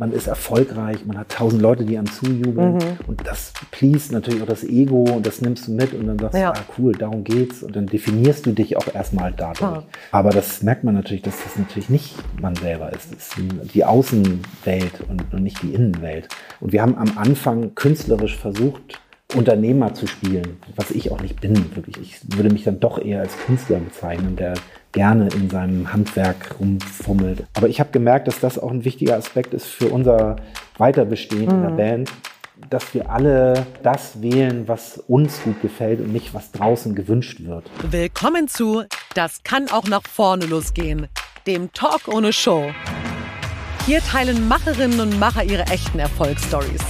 man ist erfolgreich, man hat tausend Leute, die einem zujubeln Mhm. und das please natürlich auch das Ego und das nimmst du mit und dann sagst Ja. du, ah cool, darum geht's und dann definierst du dich auch erstmal dadurch. Klar. Aber das merkt man natürlich, dass das natürlich nicht man selber ist. Das ist die Außenwelt und, und nicht die Innenwelt. Und wir haben am Anfang künstlerisch versucht, Unternehmer zu spielen, was ich auch nicht bin, wirklich. Ich würde mich dann doch eher als Künstler bezeichnen, der gerne in seinem Handwerk rumfummelt. Aber ich habe gemerkt, dass das auch ein wichtiger Aspekt ist für unser Weiterbestehen in der Band, dass wir alle das wählen, was uns gut gefällt und nicht, was draußen gewünscht wird. Willkommen zu Das kann auch nach vorne losgehen, dem Talk ohne Show. Hier teilen Macherinnen und Macher ihre echten Erfolgsstories.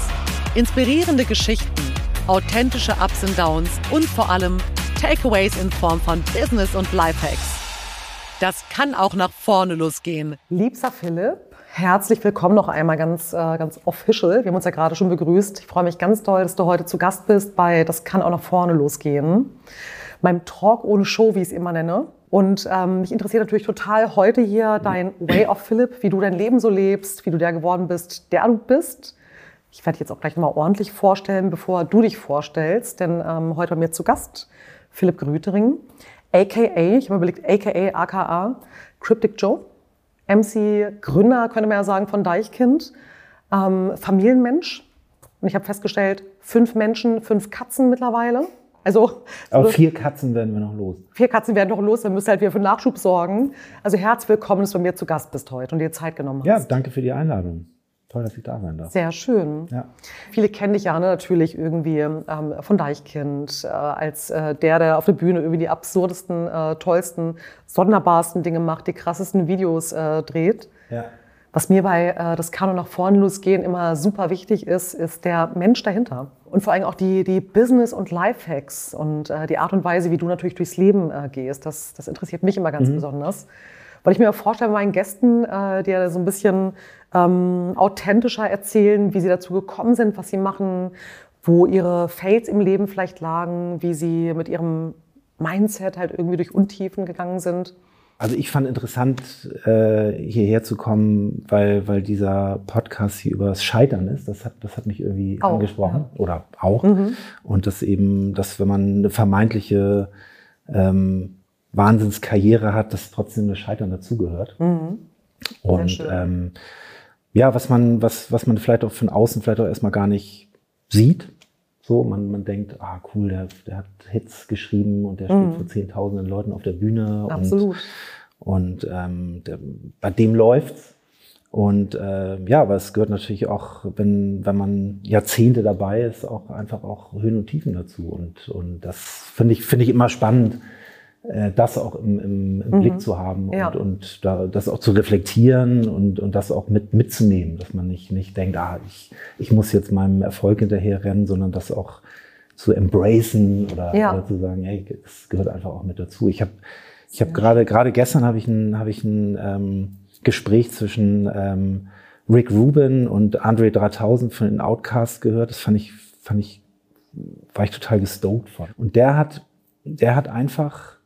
Inspirierende Geschichten, authentische Ups und Downs und vor allem Takeaways in Form von Business und Lifehacks. Das kann auch nach vorne losgehen. Liebster Philipp, herzlich willkommen noch einmal ganz, äh, ganz official. Wir haben uns ja gerade schon begrüßt. Ich freue mich ganz doll, dass du heute zu Gast bist bei Das kann auch nach vorne losgehen. Meinem Talk ohne Show, wie ich es immer nenne. Und ähm, mich interessiert natürlich total heute hier dein Way of Philipp, wie du dein Leben so lebst, wie du der geworden bist, der du bist. Ich werde dich jetzt auch gleich mal ordentlich vorstellen, bevor du dich vorstellst, denn ähm, heute bei mir zu Gast Philipp Grütering, aka, ich habe mir überlegt, aka, aka, Cryptic Joe, MC, Gründer, könnte man ja sagen, von Deichkind, ähm, Familienmensch. Und ich habe festgestellt, fünf Menschen, fünf Katzen mittlerweile. Also Aber so vier Katzen werden wir noch los. vier Katzen werden noch los, dann müsst ihr halt wieder für Nachschub sorgen. Also herzlich willkommen, dass du bei mir zu Gast bist heute und dir Zeit genommen hast. Ja, danke für die Einladung. Toll, dass ich da sein darf. Sehr schön. Ja. Viele kennen dich ja natürlich irgendwie ähm, von Deichkind äh, als äh, der, der auf der Bühne irgendwie die absurdesten, äh, tollsten, sonderbarsten Dinge macht, die krassesten Videos äh, dreht. Ja. Was mir bei äh, das Kanu nach vorne losgehen immer super wichtig ist, ist der Mensch dahinter. Und vor allem auch die, die Business- und Lifehacks und äh, die Art und Weise, wie du natürlich durchs Leben äh, gehst. Das, das interessiert mich immer ganz besonders. Weil ich mir auch vorstelle, bei meinen Gästen, äh, die ja so ein bisschen ähm, authentischer erzählen, wie sie dazu gekommen sind, was sie machen, wo ihre Fails im Leben vielleicht lagen, wie sie mit ihrem Mindset halt irgendwie durch Untiefen gegangen sind. Also ich fand interessant, äh, hierher zu kommen, weil, weil dieser Podcast hier über das Scheitern ist. Das hat, das hat mich irgendwie Auch, angesprochen. Oder auch. Mhm. Und dass eben, dass wenn man eine vermeintliche ähm, Wahnsinnskarriere hat, dass trotzdem das Scheitern dazugehört. Und Mhm. schön. ähm, ja, was man, was, was man vielleicht auch von außen vielleicht auch erstmal gar nicht sieht. So, man, man denkt, ah cool, der, der hat Hits geschrieben und der steht vor zehntausenden Leuten auf der Bühne. Mhm. Absolut. Und, und ähm, der, bei dem läuft's. Und äh, ja, aber es gehört natürlich auch, wenn, wenn man Jahrzehnte dabei ist, auch einfach auch Höhen und Tiefen dazu. Und, und das finde ich, finde ich immer spannend, das auch im, im, im Blick zu haben und, Ja. und da, das auch zu reflektieren und, und das auch mit, mitzunehmen, dass man nicht, nicht denkt, ah, ich, ich muss jetzt meinem Erfolg hinterher rennen, sondern das auch zu embracen oder, Ja. oder zu sagen, hey, das gehört einfach auch mit dazu. Ich habe ich habe gerade gerade gestern habe ich ein habe ich ein ähm, Gespräch zwischen ähm, Rick Rubin und Andre 3000 von den Outcasts gehört. Das fand ich fand ich war ich total gestoked von. Und der hat der hat einfach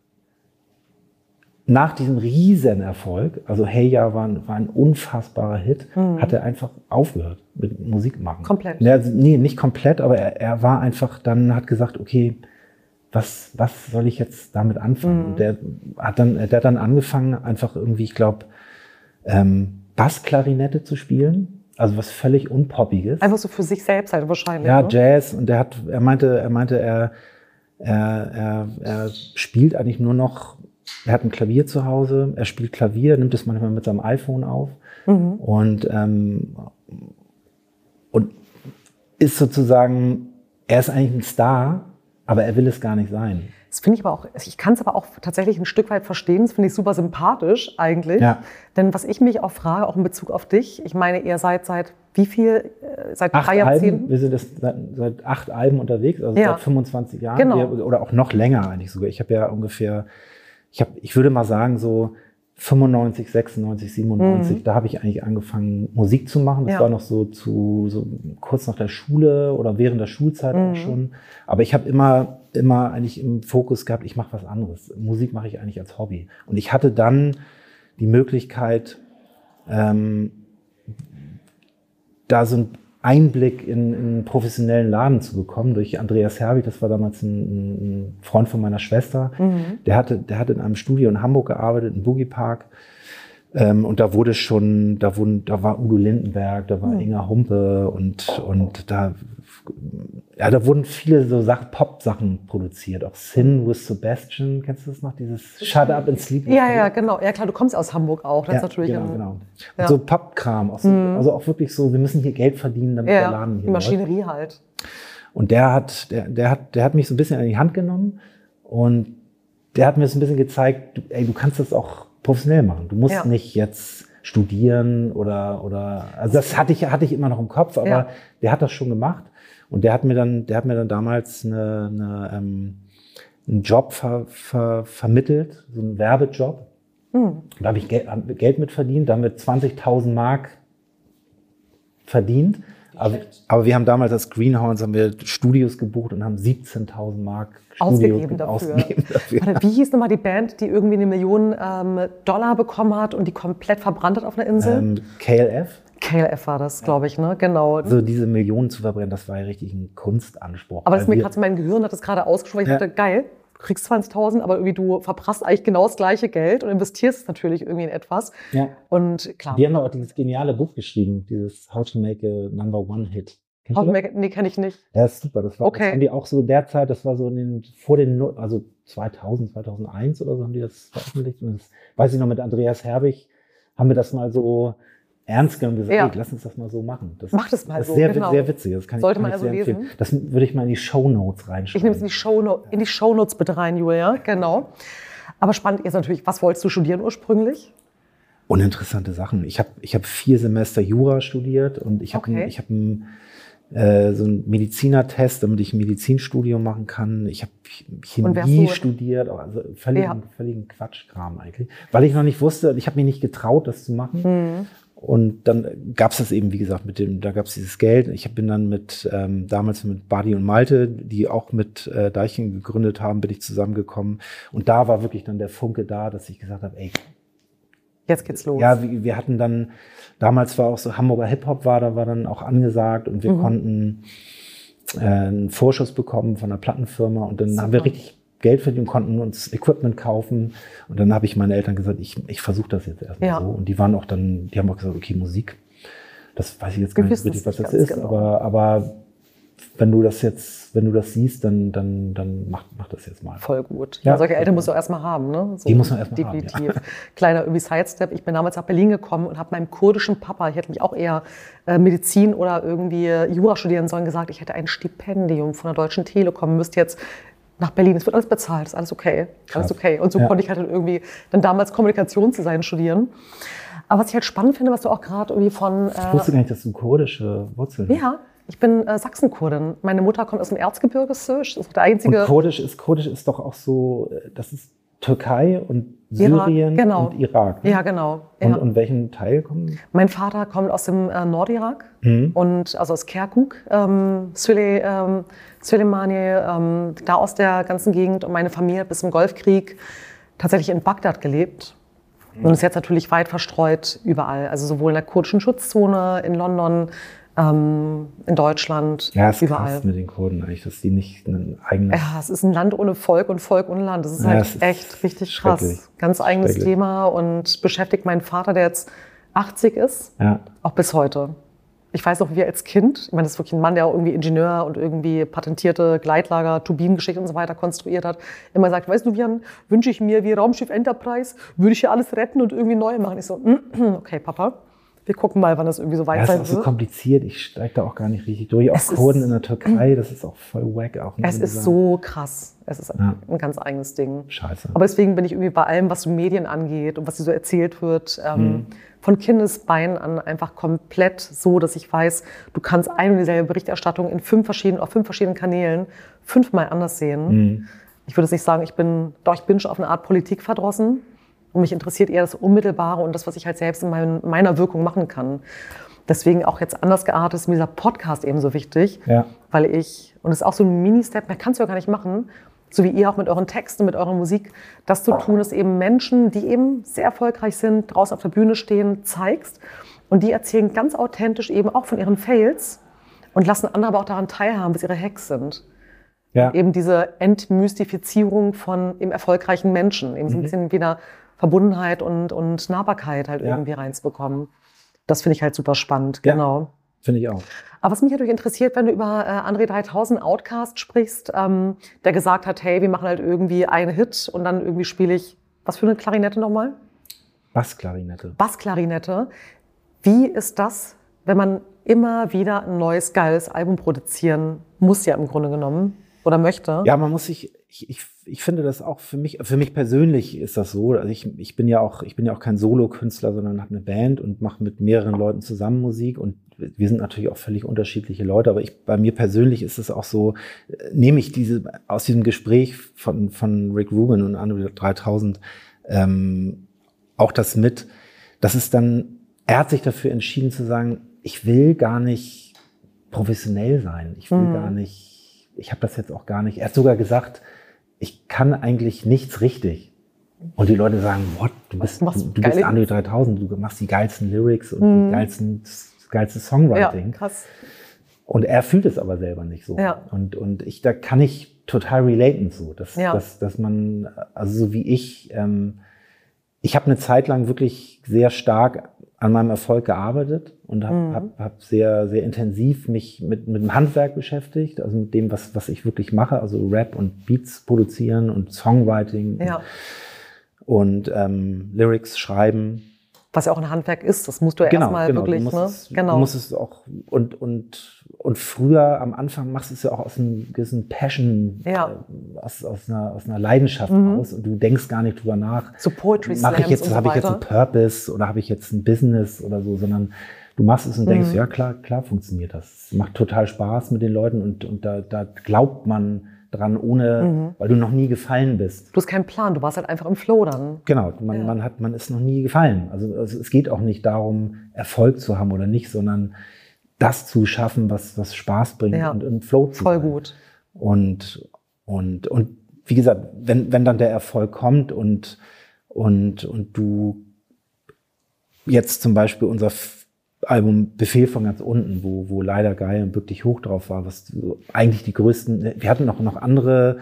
nach diesem Riesenerfolg, also Hey Ja war, ein- war ein unfassbarer Hit, hat er einfach aufgehört mit Musik machen. Komplett. Ja, nee, nicht komplett, aber er, er war einfach dann, hat gesagt, okay, was, was soll ich jetzt damit anfangen? Und der hat dann, der hat dann angefangen, einfach irgendwie, ich glaube, ähm, Bassklarinette zu spielen. Also was völlig Unpoppiges. Einfach so für sich selbst halt wahrscheinlich. Ja, ne? Jazz. Und er hat, er meinte, er meinte, er, er, er, er spielt eigentlich nur noch, er hat ein Klavier zu Hause, er spielt Klavier, nimmt es manchmal mit seinem iPhone auf und, ähm, und ist sozusagen, er ist eigentlich ein Star, aber er will es gar nicht sein. Das finde ich aber auch, ich kann es aber auch tatsächlich ein Stück weit verstehen. Das finde ich super sympathisch eigentlich. Ja. Denn was ich mich auch frage, auch in Bezug auf dich, ich meine, ihr seid seit wie viel, äh, seit Acht drei Alben, Jahrzehnten? wir sind jetzt seit, seit acht Alben unterwegs, also Ja. seit 25 Jahren Genau. oder auch noch länger eigentlich sogar. Ich habe ja ungefähr, ich habe, ich würde mal sagen so 95, 96, 97, da habe ich eigentlich angefangen Musik zu machen. Das Ja. war noch so zu so kurz nach der Schule oder während der Schulzeit auch schon. Aber ich habe immer immer eigentlich im Fokus gehabt, ich mache was anderes. Musik mache ich eigentlich als Hobby. Und ich hatte dann die Möglichkeit, ähm, da so ein Einblick in, in einen professionellen Laden zu bekommen durch Andreas Herbig, das war damals ein, ein Freund von meiner Schwester. Mhm. Der, hatte, der hat in einem Studio in Hamburg gearbeitet, im Boogie Park. Ähm, und da wurde schon, da, wurden, da war Udo Lindenberg, da war Mhm. Inga Humpe und, und da, ja, da wurden viele so Sachen, Pop-Sachen produziert. Auch Sin with Sebastian, kennst du das noch? Dieses Shut Up and Sleep. Ja, ja, genau. Ja, klar, du kommst aus Hamburg auch. Das ist Ja, natürlich genau, genau. Und ja. Mhm. so Pappkram, auch so, also auch wirklich so, wir müssen hier Geld verdienen, damit der ja, Laden die hier läuft. Maschinerie halt. Und der hat, der, der hat, der hat mich so ein bisschen an die Hand genommen und der hat mir so ein bisschen gezeigt, du, ey, du kannst das auch professionell machen. Du musst Ja. nicht jetzt studieren oder, oder, also das hatte ich, hatte ich immer noch im Kopf, aber der hat das schon gemacht. Und der hat mir dann, der hat mir dann damals eine, eine, ähm, einen Job ver, ver, vermittelt, so einen Werbejob. Hm. Da habe ich Geld, hab Geld mit verdient, da haben wir 20.000 Mark verdient. Aber, aber wir haben damals als Greenhounds haben wir Studios gebucht und haben 17.000 Mark Studio Ausgegeben dafür. ausgegeben dafür. Warte, wie hieß nochmal die Band, die irgendwie eine Million ähm, Dollar bekommen hat und die komplett verbrannt hat auf einer Insel? Ähm, KLF, KLF war das, glaube ich, ne? Genau. also diese Millionen zu verbrennen, das war ja richtig ein Kunstanspruch. aber das ist Weil mir gerade so mein Gehirn hat das gerade ausgesprochen. Ich Ja. dachte, geil, du kriegst 20.000, aber irgendwie du verprasst eigentlich genau das gleiche Geld und investierst es natürlich irgendwie in etwas. ja. Und klar, Die haben auch dieses geniale Buch geschrieben, dieses How to Make a Number One Hit. Kennst How to? Make- nee, kenne ich nicht. Ja, ist super. Das war Okay. das haben die auch so derzeit, das war so in den, vor den, also 2000, 2001 oder so haben die das veröffentlicht. Und das weiß ich noch mit Andreas Herbig, haben wir das mal so ernst genommen gesagt, Ja. ey, lass uns das mal so machen. Das, Mach das mal das so, ist sehr, genau. sehr witzig. Das kann Sollte ich, man kann ich also sehr empfehlen. lesen. Das würde ich mal in die Shownotes Ich reinschreiben. nehme es in die Showno in die Shownotes bitte rein, Julia. Genau. Aber spannend ist natürlich, was wolltest du studieren ursprünglich? Uninteressante Sachen. Ich habe ich hab vier Semester Jura studiert und ich habe Okay. ich hab ein, äh, so einen Medizinertest, damit ich ein Medizinstudium machen kann. Ich habe Chemie studiert, also völligen, Ja. völligen Quatschkram eigentlich. Weil ich noch nicht wusste, ich habe mich nicht getraut, das zu machen. Hm. Und dann gab es das eben, wie gesagt, mit dem, da gab es dieses Geld. Ich bin dann mit, ähm, damals mit Badi und Malte, die auch mit äh, Deichen gegründet haben, bin ich zusammengekommen. Und da war wirklich dann der Funke da, dass ich gesagt habe, ey, Jetzt geht's los. ja, wir, wir hatten dann, damals war auch so Hamburger Hip-Hop war, da war dann auch angesagt und wir Mhm. konnten äh, einen Vorschuss bekommen von einer Plattenfirma und dann haben wir Super. richtig Geld verdient und konnten uns Equipment kaufen. Und dann habe ich meinen Eltern gesagt, ich, ich versuche das jetzt erstmal Ja. so. Und die waren auch dann, die haben auch gesagt, okay, Musik, das weiß ich jetzt gar nicht richtig, was das ist, genau. aber, aber wenn du das jetzt, wenn du das siehst, dann, dann, dann mach, mach das jetzt mal. Voll gut. Ja. Ja, solche Eltern musst du auch erstmal haben. Ne? So, Die muss man erst mal haben, Definitiv. Kleiner irgendwie Sidestep. Ich bin damals nach Berlin gekommen und habe meinem kurdischen Papa, ich hätte mich auch eher äh, Medizin oder irgendwie äh, Jura studieren sollen, gesagt, ich hätte ein Stipendium von der Deutschen Telekom, müsste jetzt nach Berlin, es wird alles bezahlt, ist alles okay. Alles Krass. okay. Und so Ja. konnte ich halt dann irgendwie dann damals Kommunikationsdesign studieren. Aber was ich halt spannend finde, was du auch gerade irgendwie von... Ich wusste gar nicht, dass du kurdische Wurzeln hast. ja, ich bin äh, Sachsenkurdin. Meine Mutter kommt aus dem Erzgebirge. Das ist auch der einzige... Und Kurdisch ist, Kurdisch ist doch auch so, äh, das ist Türkei und Syrien genau. und Irak. ne? ja, genau. Und, ja. und welchen Teil kommen? Mein Vater kommt aus dem äh, Nordirak Mhm. und also aus Kirkuk, ähm, Sule, ähm, Süleymani, ähm, da aus der ganzen Gegend. Und meine Familie hat bis zum Golfkrieg tatsächlich in Bagdad gelebt und ist jetzt natürlich weit verstreut überall. Also sowohl in der kurdischen Schutzzone in London, ähm, in Deutschland, Ja, es ist überall. krass mit den Kurden eigentlich, dass die nicht einen eigenen. Ja, es ist ein Land ohne Volk und Volk ohne Land. Das ist Ja, halt es ist echt richtig krass. Ganz eigenes. Thema und beschäftigt meinen Vater, der jetzt 80 ist, Ja. auch bis heute. Ich weiß noch, wie er als Kind, ich meine, das ist wirklich ein Mann, der auch irgendwie Ingenieur und irgendwie patentierte Gleitlager, Turbinengeschichte und so weiter konstruiert hat, immer sagt, weißt du, Jan, wünsche ich mir wie Raumschiff Enterprise, würde ich hier alles retten und irgendwie neu machen. Ich so, okay, Papa, wir gucken mal, wann das irgendwie so weit Ja, es ist sein auch so wird. kompliziert. Ich steige da auch gar nicht richtig durch. Auch Es ist- Kurden in der Türkei, das ist auch voll wack. Auch ne, Es ist so krass. Es ist Ja. ein ganz eigenes Ding. Scheiße. Aber deswegen bin ich irgendwie bei allem, was Medien angeht und was so erzählt wird, ähm, von Kindesbeinen an einfach komplett so, dass ich weiß, du kannst eine und dieselbe Berichterstattung in fünf verschiedenen, auf fünf verschiedenen Kanälen fünfmal anders sehen. Mhm. Ich würde jetzt nicht sagen, ich bin, doch, ich bin schon auf eine Art Politik verdrossen. Und mich interessiert eher das Unmittelbare und das, was ich halt selbst in mein, meiner Wirkung machen kann. Deswegen auch jetzt anders geartet ist mir dieser Podcast eben so wichtig, Ja. weil ich, und das ist auch so ein Mini-Step, mehr kannst du ja gar nicht machen, so wie ihr auch mit euren Texten, mit eurer Musik, das zu tun, dass eben Menschen, die eben sehr erfolgreich sind, draußen auf der Bühne stehen, zeigst Und die erzählen ganz authentisch eben auch von ihren Fails und lassen andere aber auch daran teilhaben, was ihre Hacks sind. Ja. Eben diese Entmystifizierung von im erfolgreichen Menschen, eben so ein bisschen wieder Verbundenheit und, und Nahbarkeit halt Ja. irgendwie reinzubekommen. Das finde ich halt super spannend, Ja. genau. Finde ich auch. Aber was mich natürlich interessiert, wenn du über äh, André 3000 Outcast sprichst, ähm, der gesagt hat, hey, wir machen halt irgendwie einen Hit und dann irgendwie spiele ich, was für eine Klarinette nochmal? Bassklarinette. Bassklarinette. Wie ist das, wenn man immer wieder ein neues, geiles Album produzieren muss, ja im Grunde genommen, oder möchte? Ja, man muss sich, ich, ich, ich finde das auch für mich, für mich persönlich ist das so. Also ich, ich bin ja auch, ich bin ja auch kein Solo-Künstler, sondern habe eine Band und mache mit mehreren Leuten zusammen Musik und wir sind natürlich auch völlig unterschiedliche Leute, aber ich, bei mir persönlich ist es auch so, äh, nehme ich diese, aus diesem Gespräch von, von Rick Rubin und Andre 3000, ähm, auch das mit, dass es dann, er hat sich dafür entschieden zu sagen, ich will gar nicht professionell sein. Ich will Mhm. gar nicht, ich habe das jetzt auch gar nicht. Er hat sogar gesagt, ich kann eigentlich nichts richtig. Und die Leute sagen, what, du bist, Du du, bist Andre 3000, du machst die geilsten Lyrics und Mhm. die geilsten, das geilste ja Songwriting. krass. Und er fühlt es aber selber nicht so. Ja. Und, und ich, da kann ich total relaten so, dass, Ja. dass, dass man, also so wie ich, ähm, ich habe eine Zeit lang wirklich sehr stark an meinem Erfolg gearbeitet und habe Mhm. hab, hab sehr, sehr intensiv mich mit, mit dem Handwerk beschäftigt, also mit dem, was, was ich wirklich mache, also Rap und Beats produzieren und Songwriting Ja. und ähm, Lyrics schreiben. Was ja auch ein Handwerk ist, das musst du ja Genau, erstmal genau. wirklich, du musst ne? Es, genau. Du musst es auch und und und früher am Anfang machst du es ja auch aus einem gewissen Passion, Ja. äh, aus, aus einer aus einer Leidenschaft Mhm. aus und du denkst gar nicht drüber nach. so Poetry Mache ich jetzt, so habe ich jetzt einen Purpose oder habe ich jetzt ein Business oder so, sondern du machst es und denkst, Mhm. ja klar, klar funktioniert das. Macht total Spaß mit den Leuten und und da da glaubt man dran, ohne, Mhm. weil du noch nie gefallen bist. Du hast keinen Plan, du warst halt einfach im Flow dann. Genau, man, Ja. man hat, man ist noch nie gefallen. Also, also es geht auch nicht darum, Erfolg zu haben oder nicht, sondern das zu schaffen, was, was Spaß bringt Ja. und im Flow zu Voll sein. gut. Und, und, und wie gesagt, wenn, wenn dann der Erfolg kommt und, und, und du jetzt zum Beispiel unser Album Befehl von ganz unten, wo, wo leider geil und wirklich hoch drauf war, was eigentlich die größten, wir hatten noch, noch andere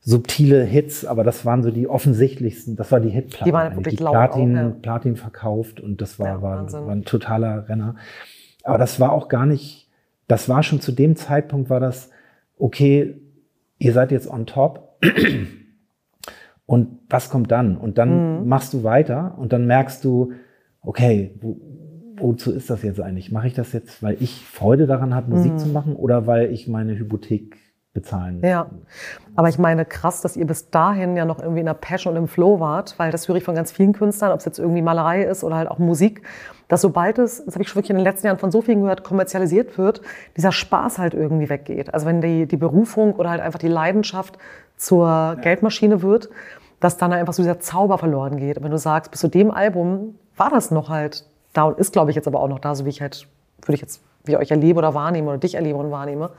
subtile Hits, aber das waren so die offensichtlichsten, das war die Hitplatte. Die waren wirklich die Platin, auch, ja. Platin verkauft und das war, Ja, war, war ein totaler Renner. Aber das war auch gar nicht, das war schon zu dem Zeitpunkt war das, okay, ihr seid jetzt on top. Und was kommt dann? Und dann Mhm. machst du weiter und dann merkst du, okay, wo, wozu ist das jetzt eigentlich? Mache ich das jetzt, weil ich Freude daran habe, Musik Mhm. zu machen oder weil ich meine Hypothek bezahlen Ja, aber ich meine krass, dass ihr bis dahin ja noch irgendwie in der Passion und im Flow wart, weil das höre ich von ganz vielen Künstlern, ob es jetzt irgendwie Malerei ist oder halt auch Musik, dass sobald es, das habe ich schon wirklich in den letzten Jahren von so vielen gehört, kommerzialisiert wird, dieser Spaß halt irgendwie weggeht. Also wenn die, die Berufung oder halt einfach die Leidenschaft zur Geldmaschine wird, dass dann einfach so dieser Zauber verloren geht. Und wenn du sagst, bis zu dem Album war das noch halt da und ist, glaube ich, jetzt aber auch noch da, so wie ich halt, würde ich jetzt, wie ich euch erlebe oder wahrnehme oder dich erlebe und wahrnehme.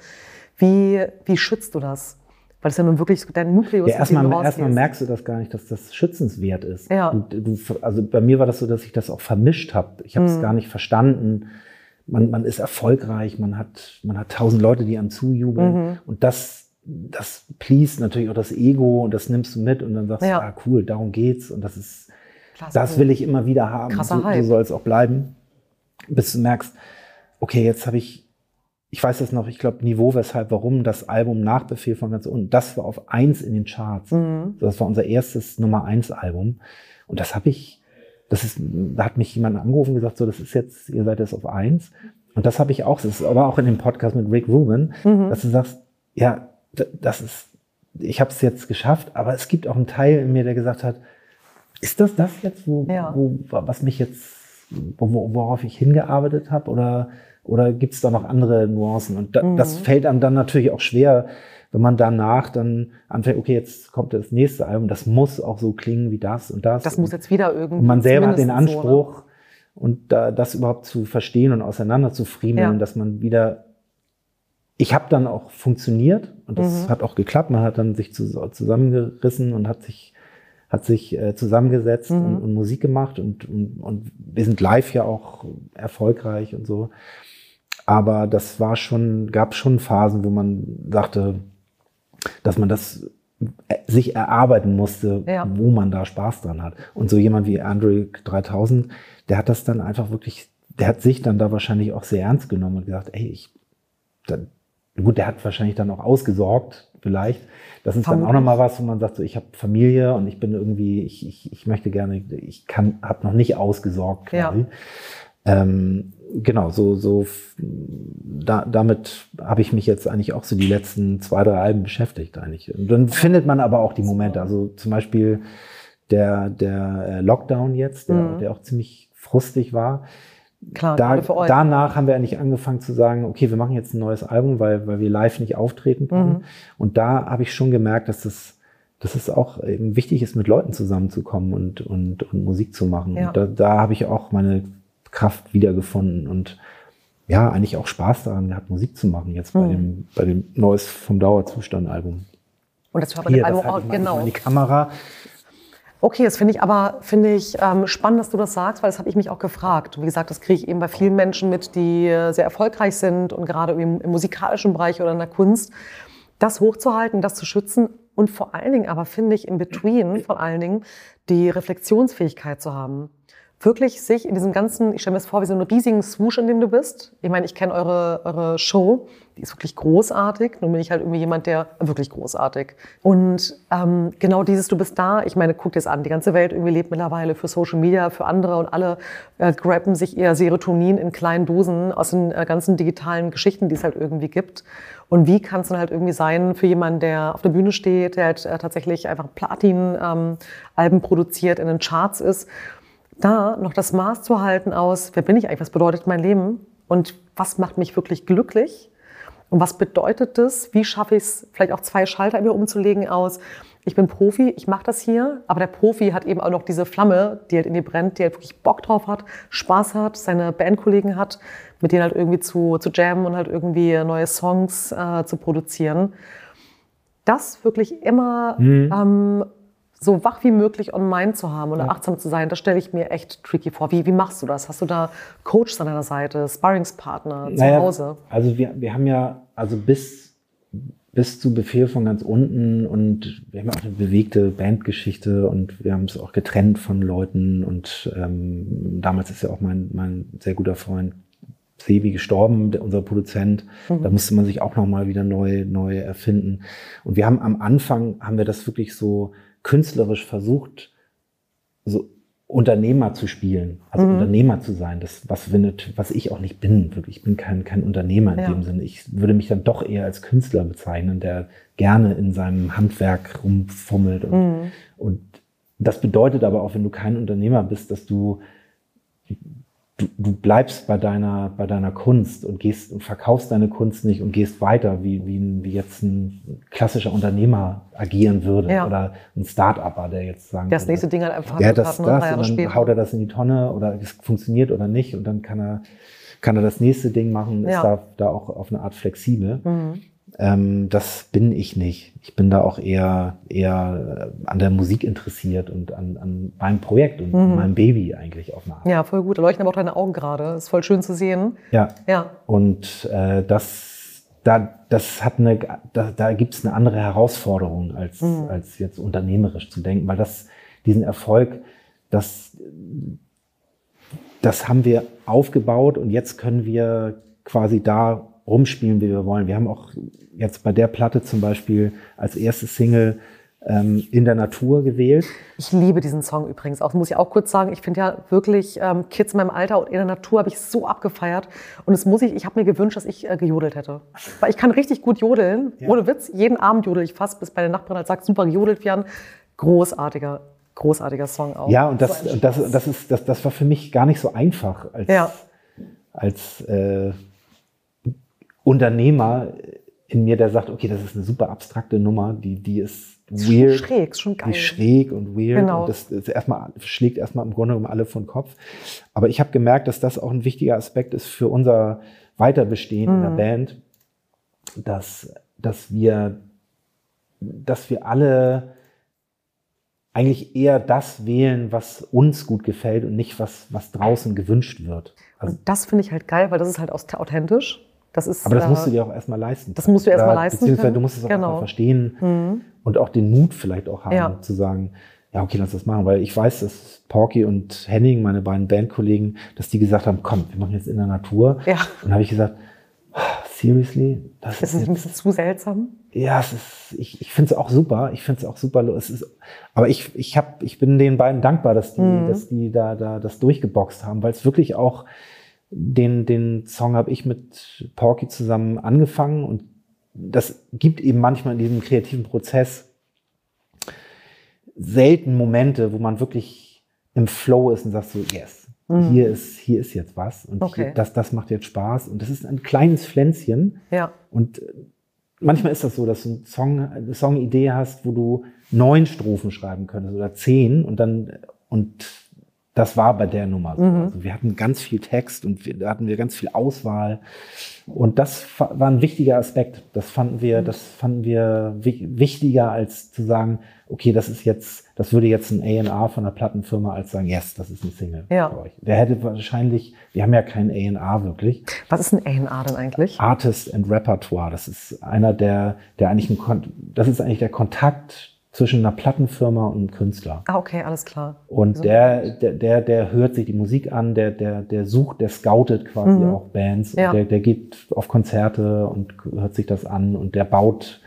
Wie, wie schützt du das? Weil es ja nun wirklich dein Nukleus Ja, ist, erstmal, erstmal merkst du das gar nicht, dass das schützenswert ist. Ja. Du, du, also bei mir war das so, dass ich das auch vermischt habe. Ich habe Mhm. es gar nicht verstanden. Man, man ist erfolgreich, man hat, man hat tausend Leute, die einem zujubeln. Mhm. Und das, das pleast natürlich auch das Ego und das nimmst du mit und dann sagst Ja. du, ah cool, darum geht's. Und das ist, Klasse. das will ich immer wieder haben. Krasser so, so soll es auch bleiben. Bis du merkst, okay, jetzt habe ich, ich weiß das noch, ich glaube, Niveau, weshalb, warum das Album nach Befehl von ganz unten, das war auf eins in den Charts. Mhm. Das war unser erstes Nummer eins Album. Und das habe ich, das ist, da hat mich jemand angerufen und gesagt, so, das ist jetzt, ihr seid jetzt auf eins. Und das habe ich auch, das ist aber auch in dem Podcast mit Rick Rubin, Mhm. dass du sagst, ja, das ist, ich habe es jetzt geschafft, aber es gibt auch einen Teil in mir, der gesagt hat, ist das das jetzt, wo, Ja. wo was mich jetzt, wo, wo- worauf ich hingearbeitet habe, oder oder gibt es da noch andere Nuancen? Und da, Mhm. das fällt einem dann natürlich auch schwer, wenn man danach dann anfängt, okay, jetzt kommt das nächste Album, das muss auch so klingen wie das und das. Das muss jetzt wieder irgendwie. und man selber hat den zumindest so, ne? Anspruch, und da, das überhaupt zu verstehen und auseinander zu friemeln, Ja. dass man wieder. Ich habe dann auch funktioniert und das Mhm. hat auch geklappt. Man hat dann sich zu, zusammengerissen und hat sich hat sich äh, zusammengesetzt mhm. und, und, Musik gemacht und, und, und wir sind live ja auch erfolgreich und so. Aber das war schon, gab schon Phasen, wo man sagte, dass man das äh, sich erarbeiten musste, ja. wo man da Spaß dran hat. Und so jemand wie Andre 3000, der hat das dann einfach wirklich, der hat sich dann da wahrscheinlich auch sehr ernst genommen und gesagt, ey, ich, dann, gut, der hat wahrscheinlich dann auch ausgesorgt, vielleicht. Das ist Vermutlich. dann auch nochmal was, wo man sagt, so, ich habe Familie und ich bin irgendwie, ich, ich, ich möchte gerne, ich kann, habe noch nicht ausgesorgt quasi. Ja. Ähm, genau, so, so da, damit habe ich mich jetzt eigentlich auch so die letzten zwei, drei Alben beschäftigt eigentlich. Und dann findet man aber auch die Momente. Also zum Beispiel der, der äh, Lockdown jetzt, der, mhm. der auch ziemlich frustig war. Klar, da, danach haben wir eigentlich angefangen zu sagen, okay, wir machen jetzt ein neues Album, weil, weil wir live nicht auftreten können. Mhm. Und da habe ich schon gemerkt, dass das, dass es auch eben wichtig ist, mit Leuten zusammenzukommen und, und, und Musik zu machen. Ja. Und da, da habe ich auch meine Kraft wiedergefunden und ja, eigentlich auch Spaß daran gehabt, Musik zu machen, jetzt bei, mhm. dem, bei dem Neues vom Dauerzustand-Album. Und das war bei dem Album auch, genau. Die Kamera. Okay, das finde ich aber finde ich ähm, spannend, dass du das sagst, weil das habe ich mich auch gefragt. Wie gesagt, das kriege ich eben bei vielen Menschen mit, die äh, sehr erfolgreich sind und gerade im, im musikalischen Bereich oder in der Kunst, das hochzuhalten, das zu schützen und vor allen Dingen aber finde ich in Between vor allen Dingen die Reflexionsfähigkeit zu haben wirklich sich in diesem ganzen, ich stelle mir das vor, wie so einen riesigen Swoosh, in dem du bist. Ich meine, ich kenne eure, eure Show, die ist wirklich großartig. Nun bin ich halt irgendwie jemand, der wirklich großartig. Und ähm, genau dieses, du bist da, ich meine, guck dir das an, die ganze Welt irgendwie lebt mittlerweile für Social Media, für andere und alle äh, grabben sich ihr Serotonin in kleinen Dosen aus den äh, ganzen digitalen Geschichten, die es halt irgendwie gibt. Und wie kann es dann halt irgendwie sein für jemanden, der auf der Bühne steht, der halt äh, tatsächlich einfach Platin-Alben ähm, produziert, in den Charts ist da noch das Maß zu halten aus, wer bin ich eigentlich, was bedeutet mein Leben und was macht mich wirklich glücklich und was bedeutet das, wie schaffe ich es, vielleicht auch zwei Schalter mir umzulegen aus, ich bin Profi, ich mache das hier, aber der Profi hat eben auch noch diese Flamme, die halt in dir brennt, die halt wirklich Bock drauf hat, Spaß hat, seine Bandkollegen hat, mit denen halt irgendwie zu, zu jammen und halt irgendwie neue Songs äh, zu produzieren. Das wirklich immer mhm. ähm, so wach wie möglich on mind zu haben und ja. achtsam zu sein, das stelle ich mir echt tricky vor. Wie, wie machst du das? Hast du da Coaches an deiner Seite, Sparringspartner zu naja, Hause? Also wir, wir haben ja, also bis, bis zu Befehl von ganz unten und wir haben auch eine bewegte Bandgeschichte und wir haben es auch getrennt von Leuten und ähm, damals ist ja auch mein, mein sehr guter Freund Sevi gestorben, der, unser Produzent. Mhm. Da musste man sich auch nochmal wieder neu, neu erfinden. Und wir haben am Anfang, haben wir das wirklich so künstlerisch versucht, so Unternehmer zu spielen, also mhm. Unternehmer zu sein, das was was ich auch nicht bin, wirklich. Ich bin kein, kein Unternehmer in ja. dem Sinne. Ich würde mich dann doch eher als Künstler bezeichnen, der gerne in seinem Handwerk rumfummelt und, mhm. und das bedeutet aber auch, wenn du kein Unternehmer bist, dass du du, du bleibst bei deiner, bei deiner Kunst und gehst und verkaufst deine Kunst nicht und gehst weiter, wie, wie, wie jetzt ein klassischer Unternehmer agieren würde ja. oder ein Start-Upper, der jetzt sagen Das würde, nächste Ding halt einfach ja, das, das, und dann später. haut er das in die Tonne oder es funktioniert oder nicht und dann kann er, kann er das nächste Ding machen, ist da, da auch auf eine Art flexibel. Mhm. Ähm, das bin ich nicht. Ich bin da auch eher, eher äh, an der Musik interessiert und an, an meinem Projekt und mhm. meinem Baby eigentlich eine Art. Ja, voll gut. Da leuchten aber auch deine Augen gerade. Ist voll schön zu sehen. Ja. ja. Und äh, das, da, das hat eine, da, da gibt es eine andere Herausforderung, als, mhm. als jetzt unternehmerisch zu denken, weil das, diesen Erfolg, das, das haben wir aufgebaut und jetzt können wir quasi da rumspielen, wie wir wollen. Wir haben auch jetzt bei der Platte zum Beispiel als erste Single ähm, in der Natur gewählt. Ich liebe diesen Song übrigens auch, muss ich auch kurz sagen. Ich finde ja wirklich ähm, Kids in meinem Alter und in der Natur habe ich so abgefeiert. Und es muss ich, ich habe mir gewünscht, dass ich äh, gejodelt hätte. Weil ich kann richtig gut jodeln, ja. ohne Witz. Jeden Abend jodel ich fast, bis bei den Nachbarn halt sagt, super gejodelt werden. Großartiger, großartiger Song auch. Ja, und das, so das, das, ist, das, das war für mich gar nicht so einfach als, ja. als äh, Unternehmer in mir, der sagt, okay, das ist eine super abstrakte Nummer, die, die ist weird. Schon schräg, schon geil. Die schräg und weird. Genau. Und das, das erstmal, schlägt erstmal im Grunde genommen alle von Kopf. Aber ich habe gemerkt, dass das auch ein wichtiger Aspekt ist für unser Weiterbestehen mhm. in der mhm. Band, dass, dass wir, dass wir alle eigentlich eher das wählen, was uns gut gefällt und nicht was, was draußen gewünscht wird. Also, und das finde ich halt geil, weil das ist halt authentisch. Das ist, aber das musst du dir auch erstmal leisten. Das musst du erstmal leisten. Beziehungsweise können. du musst es auch genau. verstehen mhm. und auch den Mut vielleicht auch haben, ja. zu sagen, ja, okay, lass das machen. Weil ich weiß, dass Porky und Henning, meine beiden Bandkollegen, dass die gesagt haben, komm, wir machen jetzt in der Natur. Ja. Und habe ich gesagt, oh, seriously? Das ist, ist ein bisschen zu seltsam. Ja, es ist, ich, ich finde es auch super. Ich finde es auch super. Es ist, aber ich, ich, hab, ich bin den beiden dankbar, dass die, mhm. dass die da, da das durchgeboxt haben, weil es wirklich auch den, den Song habe ich mit Porky zusammen angefangen und das gibt eben manchmal in diesem kreativen Prozess selten Momente, wo man wirklich im Flow ist und sagt so, yes, mhm. hier ist, hier ist jetzt was und okay. hier, das, das macht jetzt Spaß und das ist ein kleines Pflänzchen. Ja. Und manchmal ist das so, dass du eine Song, eine Songidee hast, wo du neun Strophen schreiben könntest oder zehn und dann, und das war bei der Nummer so. Mhm. Also wir hatten ganz viel Text und wir, da hatten wir ganz viel Auswahl. Und das war ein wichtiger Aspekt. Das fanden wir, das fanden wir wichtiger als zu sagen, okay, das ist jetzt, das würde jetzt ein A&R von einer Plattenfirma als sagen, yes, das ist ein Single ja. für euch. Der hätte wahrscheinlich, wir haben ja keinen A&R wirklich. Was ist ein A&R denn eigentlich? Artist and Repertoire. Das ist einer der, der eigentlich ein, das ist eigentlich der Kontakt zwischen einer Plattenfirma und einem Künstler. Ah, okay, alles klar. Und also. der, der, der, der hört sich die Musik an, der, der, der sucht, der scoutet quasi mhm. auch Bands. Ja. Der, der geht auf Konzerte und hört sich das an und der baut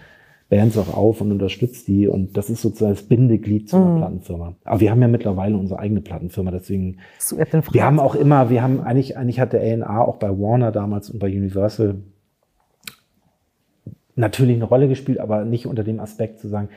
Bands auch auf und unterstützt die. Und das ist sozusagen das Bindeglied zu einer mhm. Plattenfirma. Aber wir haben ja mittlerweile unsere eigene Plattenfirma, deswegen. So, wir haben auch immer, wir haben eigentlich, eigentlich hat der A&R auch bei Warner damals und bei Universal natürlich eine Rolle gespielt, aber nicht unter dem Aspekt zu sagen,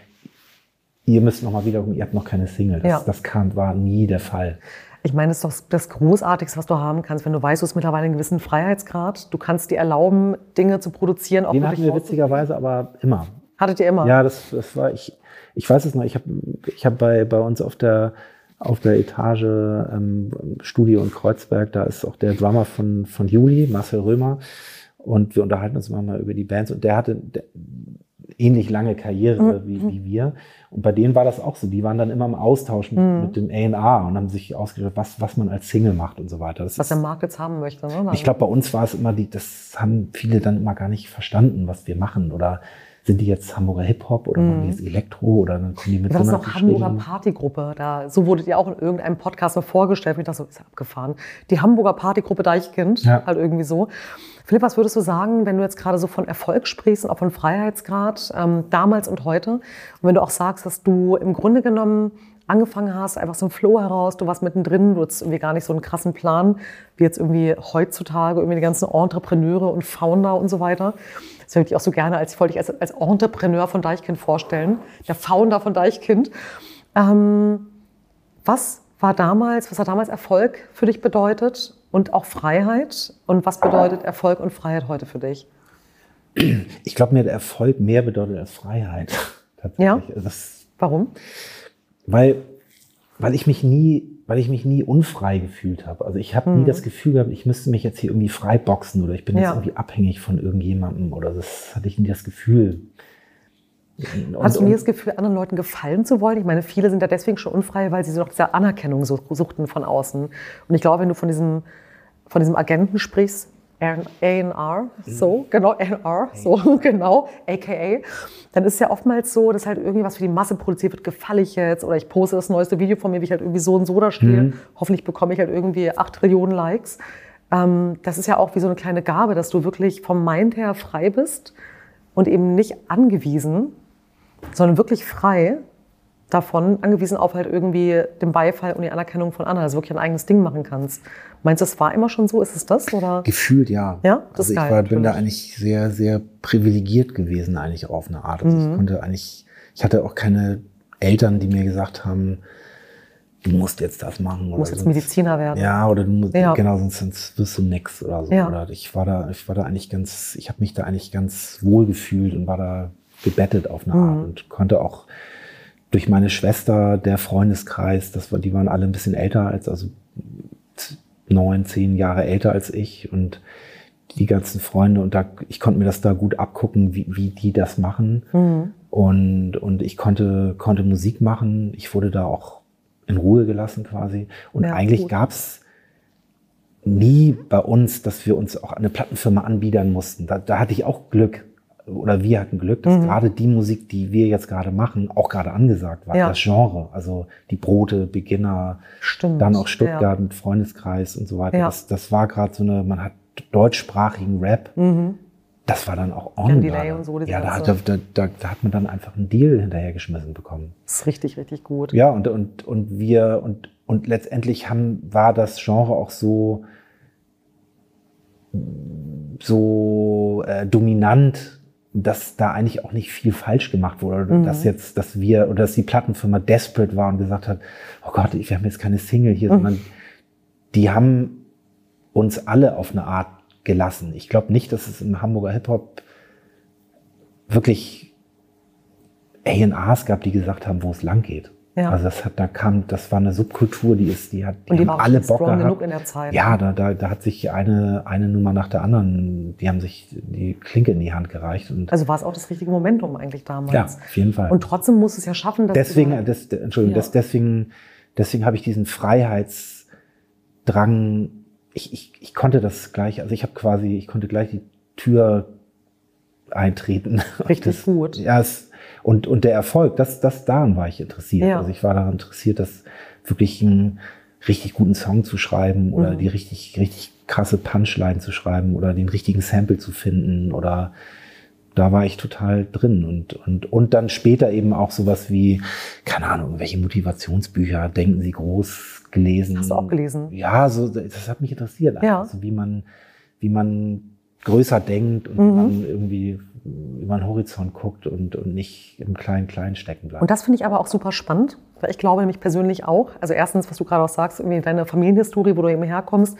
ihr müsst noch mal wieder, ihr habt noch keine Single. Das, ja. das kam, war nie der Fall. Ich meine, es ist doch das Großartigste, was du haben kannst, wenn du weißt, du hast mittlerweile einen gewissen Freiheitsgrad. Du kannst dir erlauben, Dinge zu produzieren. Auch Den hatten wir witzigerweise aber immer. Hattet ihr immer? Ja, das, das war ich. Ich weiß es noch. Ich habe ich hab bei bei uns auf der auf der Etage ähm, Studio in Kreuzberg. Da ist auch der Drummer von von Juli, Marcel Römer. Und wir unterhalten uns mal über die Bands. Und der hatte, der, ähnlich lange Karriere mhm. wie, wie wir. Und bei denen war das auch so. Die waren dann immer im Austausch mit, mhm. mit dem A&R und haben sich ausgedacht, was, was man als Single macht und so weiter. Das was der Markt jetzt haben möchte. Ne? Ich glaube, bei uns war es immer die, das haben viele dann immer gar nicht verstanden, was wir machen oder sind die jetzt Hamburger Hip-Hop oder machen die mhm. jetzt Elektro oder dann kommen die mit das so ist noch Hamburger Partygruppe. Da, so wurdet ihr auch in irgendeinem Podcast mal vorgestellt. Ich dachte so, ist abgefahren. Die Hamburger Partygruppe Deichkind, ja. halt irgendwie so. Philipp, was würdest du sagen, wenn du jetzt gerade so von Erfolg sprichst und auch von Freiheitsgrad, ähm, damals und heute? Und wenn du auch sagst, dass du im Grunde genommen angefangen hast, einfach so ein Flow heraus, du warst mittendrin, du hattest irgendwie gar nicht so einen krassen Plan, wie jetzt irgendwie heutzutage irgendwie die ganzen Entrepreneure und Founder und so weiter. Das würde ich auch so gerne als, ich wollte dich als, als Entrepreneur von Deichkind vorstellen, der Founder von Deichkind. Ähm, was war damals, was hat damals Erfolg für dich bedeutet und auch Freiheit? Und was bedeutet Erfolg und Freiheit heute für dich? Ich glaube, mir hat Erfolg mehr bedeutet als Freiheit. Ja. Das, Warum? Weil, weil ich mich nie weil ich mich nie unfrei gefühlt habe. Also ich habe mhm. nie das Gefühl gehabt, ich müsste mich jetzt hier irgendwie frei boxen oder ich bin ja. jetzt irgendwie abhängig von irgendjemandem oder das hatte ich nie das Gefühl. Und, Hast du nie das Gefühl, anderen Leuten gefallen zu wollen? Ich meine, viele sind ja deswegen schon unfrei, weil sie so nach dieser Anerkennung suchten von außen. Und ich glaube, wenn du von diesem, von diesem Agenten sprichst, A&R, so, mhm. genau, A&R, so, genau, aka, dann ist ja oftmals so, dass halt irgendwie was für die Masse produziert wird, gefalle ich jetzt oder ich poste das neueste Video von mir, wie ich halt irgendwie so und so da stehe. Mhm. Hoffentlich bekomme ich halt irgendwie acht Trillionen Likes. Ähm, das ist ja auch wie so eine kleine Gabe, dass du wirklich vom Mind her frei bist und eben nicht angewiesen, sondern wirklich frei davon, angewiesen auf halt irgendwie den Beifall und die Anerkennung von anderen, also wirklich ein eigenes Ding machen kannst. Meinst du, es war immer schon so? Ist es das? Oder? Gefühlt ja. Ja, das also ich geil, war, bin da eigentlich sehr, sehr privilegiert gewesen, eigentlich auf eine Art. Also mhm. ich konnte eigentlich, ich hatte auch keine Eltern, die mir gesagt haben, du musst jetzt das machen. Du musst jetzt Mediziner werden. Ja, oder du musst, ja. genau, sonst, sonst wirst du nix oder so. Ja. Oder ich war da, ich war da eigentlich ganz, ich habe mich da eigentlich ganz wohl gefühlt und war da gebettet auf eine Art mhm. und konnte auch durch meine Schwester, der Freundeskreis, das war, die waren alle ein bisschen älter als, also neun, zehn Jahre älter als ich und die ganzen Freunde und da, ich konnte mir das da gut abgucken, wie, wie die das machen. Mhm. Und, und ich konnte, konnte Musik machen. Ich wurde da auch in Ruhe gelassen quasi. Und Ja, eigentlich gut. gab's nie bei uns, dass wir uns auch eine Plattenfirma anbiedern mussten. Da, da hatte ich auch Glück. Oder wir hatten Glück, Mhm. dass gerade die Musik, die wir jetzt gerade machen, auch gerade angesagt war. Ja. Das Genre, also die Brote, Beginner, Stimmt. dann auch Stuttgart Ja. mit Freundeskreis und so weiter. Ja. Das, das war gerade so eine, man hat deutschsprachigen Rap. Mhm. Das war dann auch on. Und so, Ja, da, ganze- da, da, da hat man dann einfach einen Deal hinterhergeschmissen bekommen. Das ist richtig, richtig gut. Ja, und, und, und wir, und, und letztendlich haben, war das Genre auch so, so äh, dominant, dass da eigentlich auch nicht viel falsch gemacht wurde. Oder Mhm. dass jetzt, dass wir, oder dass die Plattenfirma desperate war und gesagt hat, oh Gott, wir haben jetzt keine Single hier, Mhm. sondern die haben uns alle auf eine Art gelassen. Ich glaube nicht, dass es im Hamburger Hip-Hop wirklich A&Rs gab, die gesagt haben, wo es lang geht. Ja. Also das hat, da kam, das war eine Subkultur, die ist, die hat, die, Und die haben alle Bock gehabt. in der Zeit. Ja, da, da, da hat sich eine, eine Nummer nach der anderen, die haben sich die Klinke in die Hand gereicht und Also war es auch das richtige Momentum eigentlich damals. ja, auf jeden Fall. Und trotzdem muss es ja schaffen, dass deswegen, dieser- das, Entschuldigung, Ja. das, deswegen, deswegen habe ich diesen Freiheitsdrang. Ich, ich, ich konnte das gleich, also ich habe quasi, ich konnte gleich die Tür eintreten. Richtig das, gut. Ja, es, und, und der Erfolg, das, das daran war ich interessiert. Ja. Also ich war daran interessiert, das wirklich einen richtig guten Song zu schreiben oder Mhm. die richtig, richtig krasse Punchline zu schreiben oder den richtigen Sample zu finden oder da war ich total drin und, und, und dann später eben auch sowas wie, keine Ahnung, irgendwelche Motivationsbücher, Denken Sie groß gelesen. Hast du auch gelesen? Ja, so, das hat mich interessiert. Ja. Also wie man, wie man größer denkt und Mhm. man irgendwie über den Horizont guckt und, und nicht im kleinen Kleinen stecken bleibt. Und das finde ich aber auch super spannend, weil ich glaube nämlich persönlich auch, also erstens, was du gerade auch sagst, irgendwie deine Familienhistorie, wo du eben herkommst,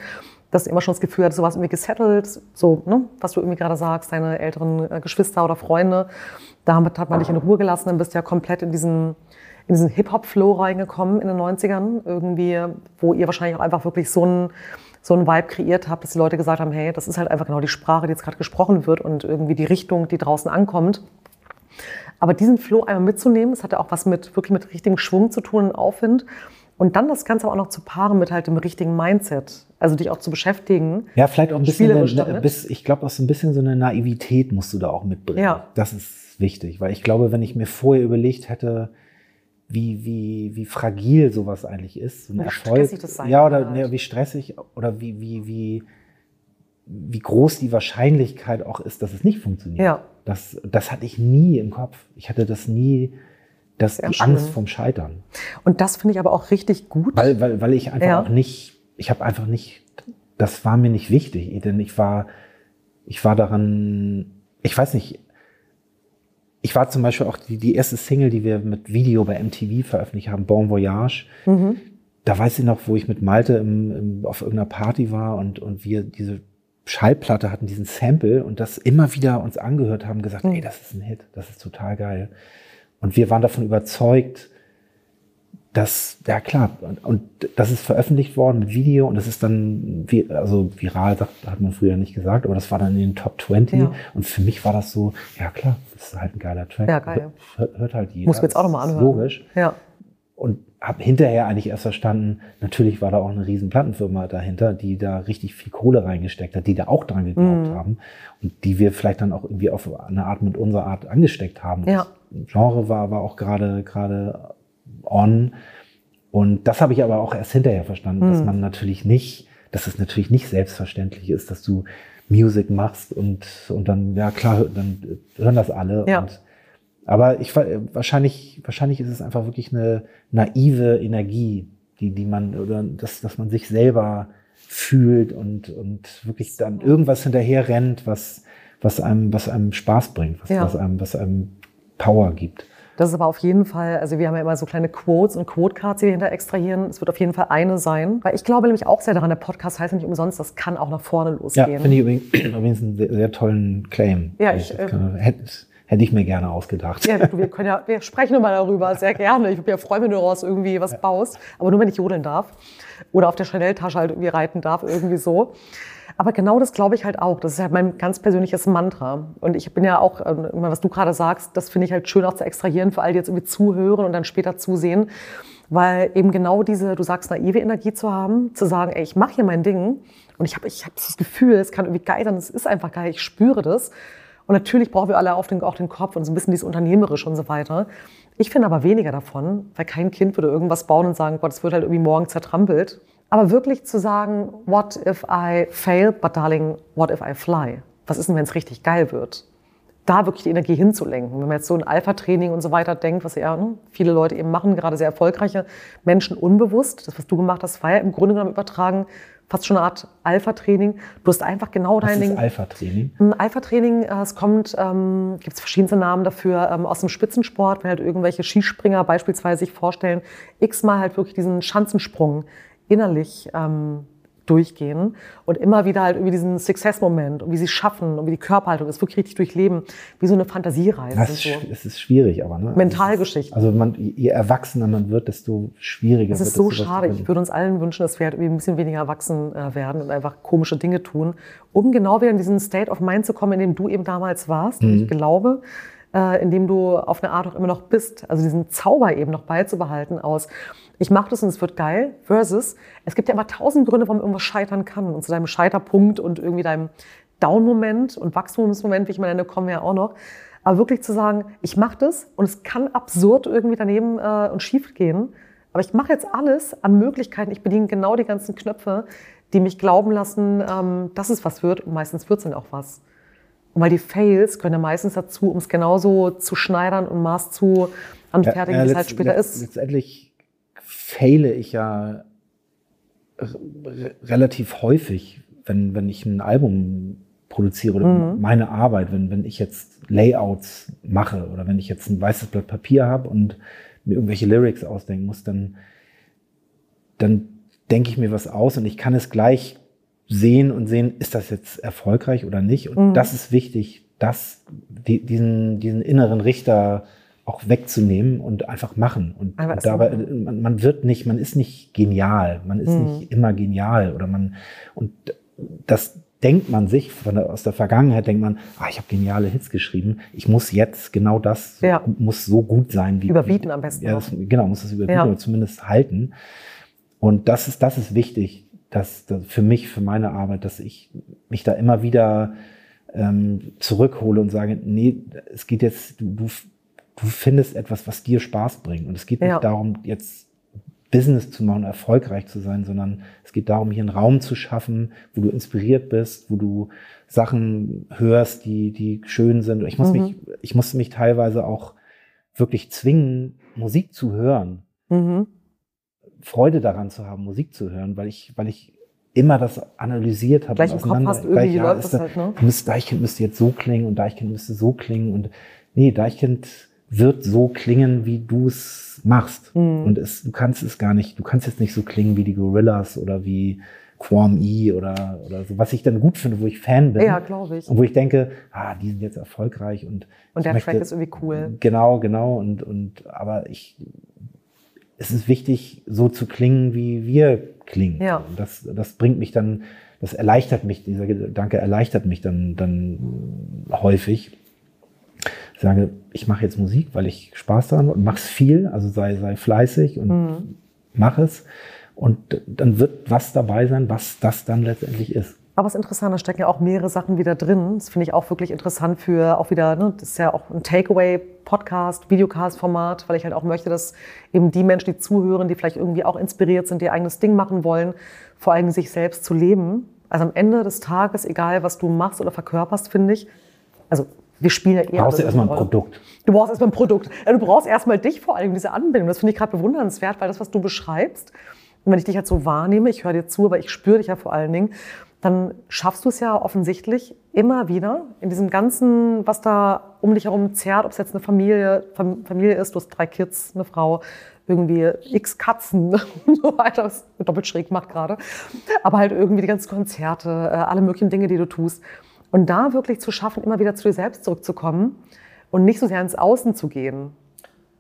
dass du immer schon das Gefühl hattest, du warst irgendwie gesettelt, so, ne, was du irgendwie gerade sagst, deine älteren äh, Geschwister oder Freunde, damit hat man dich in Ruhe gelassen, dann bist du ja komplett in diesen, in diesen Hip-Hop-Flow reingekommen in den 90ern, irgendwie, wo ihr wahrscheinlich auch einfach wirklich so einen, so einen Vibe kreiert habt, dass die Leute gesagt haben, hey, das ist halt einfach genau die Sprache, die jetzt gerade gesprochen wird und irgendwie die Richtung, die draußen ankommt. Aber diesen Flow einmal mitzunehmen, das hat ja auch was mit wirklich mit richtigem Schwung zu tun und Aufwind. Und dann das Ganze aber auch noch zu paaren mit halt dem richtigen Mindset. Also dich auch zu beschäftigen. Ja, vielleicht auch ein bisschen, eine, bis, ich glaube auch so ein bisschen so eine Naivität musst du da auch mitbringen. Ja. Das ist wichtig, weil ich glaube, wenn ich mir vorher überlegt hätte, wie, wie, wie fragil sowas eigentlich ist, so ein Wie Erfolg. stressig das sein ja, oder ne, wie stressig oder wie, wie, wie, wie groß die Wahrscheinlichkeit auch ist, dass es nicht funktioniert. Ja. Das, das hatte ich nie im Kopf. Ich hatte das nie, das, Sehr die schön. Angst vom Scheitern. Und das finde ich aber auch richtig gut. Weil, weil, weil ich einfach Ja. auch nicht, ich habe einfach nicht, das war mir nicht wichtig, denn ich war, ich war daran, ich weiß nicht, ich war zum Beispiel auch die, die erste Single, die wir mit Video bei MTV veröffentlicht haben, Bon Voyage. Mhm. Da weiß ich noch, wo ich mit Malte im, im, auf irgendeiner Party war und, und wir diese Schallplatte hatten, diesen Sample und das immer wieder uns angehört haben, gesagt, Mhm. ey, das ist ein Hit, das ist total geil. Und wir waren davon überzeugt, dass, ja klar, und, das ist veröffentlicht worden mit Video und das ist dann, also viral, sagt, hat man früher nicht gesagt, aber das war dann in den Top 20 Ja. und für mich war das so, ja klar, das ist halt ein geiler Track. Ja, geil. Hört, hört halt jeder. Muss mir jetzt auch nochmal das anhören. Logisch. Ja. Und habe hinterher eigentlich erst verstanden, natürlich war da auch eine riesen Plattenfirma dahinter, die da richtig viel Kohle reingesteckt hat, die da auch dran geglaubt Mhm. haben und die wir vielleicht dann auch irgendwie auf eine Art mit unserer Art angesteckt haben. Ja. Das Genre war, war auch gerade gerade on. Und das habe ich aber auch erst hinterher verstanden, dass Mhm. man natürlich nicht, dass es natürlich nicht selbstverständlich ist, dass du Music machst und, und dann, ja klar, dann hören das alle. Ja. Und, aber ich wahrscheinlich, wahrscheinlich ist es einfach wirklich eine naive Energie, die, die man, oder dass, dass man sich selber fühlt und, und wirklich dann irgendwas hinterher rennt, was, was einem, was einem Spaß bringt, was, Ja. was einem, was einem Power gibt. Das ist aber auf jeden Fall, also wir haben ja immer so kleine Quotes und Quote-Cards, die wir hinter extrahieren. Es wird auf jeden Fall eine sein. Weil ich glaube nämlich auch sehr daran, der Podcast heißt ja nicht umsonst, das kann auch nach vorne Ja, losgehen. finde ich übrigens, übrigens einen sehr, sehr tollen Claim. Ja, ich, Das kann- hätte, hätte ich mir gerne ausgedacht. Ja, wir können ja, wir sprechen mal darüber, sehr gerne. Ich würde mich ja freuen, wenn du daraus irgendwie was baust. Aber nur, wenn ich jodeln darf. Oder auf der Chanel-Tasche halt irgendwie reiten darf, irgendwie so. Aber genau das glaube ich halt auch. Das ist halt mein ganz persönliches Mantra. Und ich bin ja auch, äh, was du gerade sagst, das finde ich halt schön auch zu extrahieren für all die jetzt irgendwie zuhören und dann später zusehen. Weil eben genau diese, du sagst, naive Energie zu haben, zu sagen, ey, ich mache hier mein Ding und ich habe ich hab das Gefühl, es kann irgendwie geil sein, es ist einfach geil, ich spüre das. Und natürlich brauchen wir alle den, auch den Kopf und so ein bisschen dieses Unternehmerisch und so weiter. Ich finde aber weniger davon, weil kein Kind würde irgendwas bauen und sagen, Gott, es wird halt irgendwie morgen zertrampelt. Aber wirklich zu sagen, what if I fail, but darling, what if I fly? Was ist denn, wenn es richtig geil wird? Da wirklich die Energie hinzulenken. Wenn man jetzt so ein Alpha-Training und so weiter denkt, was ja ne, viele Leute eben machen, gerade sehr erfolgreiche Menschen unbewusst, das, was du gemacht hast, war ja im Grunde genommen übertragen, fast schon eine Art Alpha-Training. Du hast einfach genau Was dein ist Ding. Alpha-Training? Ein Alpha-Training, äh, es kommt, ähm, gibt es verschiedenste Namen dafür, ähm, aus dem Spitzensport, wenn halt irgendwelche Skispringer beispielsweise sich vorstellen, x-mal halt wirklich diesen Schanzensprung innerlich ähm, durchgehen und immer wieder halt irgendwie diesen Success-Moment und wie sie schaffen und wie die Körperhaltung ist, wirklich richtig durchleben, wie so eine Fantasiereise. Das ist, so. es ist schwierig, aber ne? Mentalgeschichten. Also man, je erwachsener man wird, desto schwieriger Das wird ist so es, sowas schade. Ich würde uns allen wünschen, dass wir halt irgendwie ein bisschen weniger erwachsen äh, werden und einfach komische Dinge tun, um genau wieder in diesen State of Mind zu kommen, in dem du eben damals warst. Und ich glaube, äh, in dem du auf eine Art auch immer noch bist. Also diesen Zauber eben noch beizubehalten aus, ich mache das und es wird geil, versus, es gibt ja immer tausend Gründe, warum irgendwas scheitern kann. Und zu deinem Scheiterpunkt und irgendwie deinem Down-Moment und Wachstumsmoment, wie ich meine, kommen wir ja auch noch. Aber wirklich zu sagen, ich mache das und es kann absurd irgendwie daneben äh, und schief gehen. Aber ich mache jetzt alles an Möglichkeiten. Ich bediene genau die ganzen Knöpfe, die mich glauben lassen, ähm, dass es was wird. Und meistens wird es dann auch was. Und weil die Fails können ja meistens dazu, um es genauso zu schneidern und Maß zu anfertigen, wie es halt später ist. Letztendlich faile ich ja relativ häufig, wenn, wenn ich ein Album produziere oder Mhm. meine Arbeit, wenn, wenn ich jetzt Layouts mache oder wenn ich jetzt ein weißes Blatt Papier habe und mir irgendwelche Lyrics ausdenken muss, dann, dann denke ich mir was aus und ich kann es gleich sehen und sehen, ist das jetzt erfolgreich oder nicht. Und Mhm. das ist wichtig, das, die, diesen, diesen inneren Richter auch wegzunehmen und einfach machen. Und, und dabei, machen. man, man wird nicht, man ist nicht genial, man ist Mhm. nicht immer genial oder man, und das denkt man sich von der, aus der Vergangenheit, denkt man, ah, ich habe geniale Hits geschrieben, ich muss jetzt genau das, Ja. muss so gut sein wie. Überbieten am besten Ja, das, genau, muss das überbieten Ja. oder zumindest halten. Und das ist, das ist wichtig, dass, dass für mich, für meine Arbeit, dass ich mich da immer wieder ähm, zurückhole und sage, nee, es geht jetzt, du, du, findest etwas, was dir Spaß bringt. Und es geht Ja. nicht darum, jetzt Business zu machen, erfolgreich zu sein, sondern es geht darum, hier einen Raum zu schaffen, wo du inspiriert bist, wo du Sachen hörst, die, die schön sind. Ich muss Mhm. mich, ich musste mich teilweise auch wirklich zwingen, Musik zu hören. Mhm. Freude daran zu haben, Musik zu hören, weil ich, weil ich immer das analysiert habe. Gleich im Kopf hast, irgendwie gleich, läuft ist das da- halt, ne? müsste- Deichkind müsste jetzt so klingen und Deichkind müsste so klingen und nee, Deichkind wird so klingen, wie du es machst. Mhm. Und es, du kannst es gar nicht, du kannst jetzt nicht so klingen wie die Gorillas oder wie Quam E oder, oder so, was ich dann gut finde, wo ich Fan bin. Ja, glaube ich. Und wo ich denke, ah, die sind jetzt erfolgreich und Und der möchte- Track ist irgendwie cool. Genau, genau. Und, und aber ich, es ist wichtig, so zu klingen, wie wir klingen. Ja. Und das, das bringt mich dann, das erleichtert mich, dieser Gedanke erleichtert mich dann, dann häufig. Ich sage, ich mache jetzt Musik, weil ich Spaß daran habe und mach's viel, also sei, sei fleißig und Mhm. mach es. Und dann wird was dabei sein, was das dann letztendlich ist. Aber es ist interessant, da stecken ja auch mehrere Sachen wieder drin. Das finde ich auch wirklich interessant für auch wieder, ne, das ist ja auch ein Takeaway-Podcast, Videocast-Format, weil ich halt auch möchte, dass eben die Menschen, die zuhören, die vielleicht irgendwie auch inspiriert sind, die ihr eigenes Ding machen wollen, vor allem sich selbst zu leben. Also am Ende des Tages, egal was du machst oder verkörperst, finde ich, also wir spielen ja eher. Brauchst du erstmal ein. Produkt. Du brauchst erstmal ein Produkt. Du brauchst erstmal dich vor allem, diese Anbindung. Das finde ich gerade bewundernswert, weil das, was du beschreibst, und wenn ich dich jetzt so wahrnehme, ich höre dir zu, aber ich spüre dich ja vor allen Dingen, dann schaffst du es ja offensichtlich immer wieder in diesem ganzen, was da um dich herum zerrt, ob es jetzt eine Familie, Fam- Familie ist, du hast drei Kids, eine Frau, irgendwie x Katzen und so weiter, was doppelt schräg macht gerade. Aber halt irgendwie die ganzen Konzerte, äh, alle möglichen Dinge, die du tust. Und da wirklich zu schaffen, immer wieder zu dir selbst zurückzukommen und nicht so sehr ins Außen zu gehen.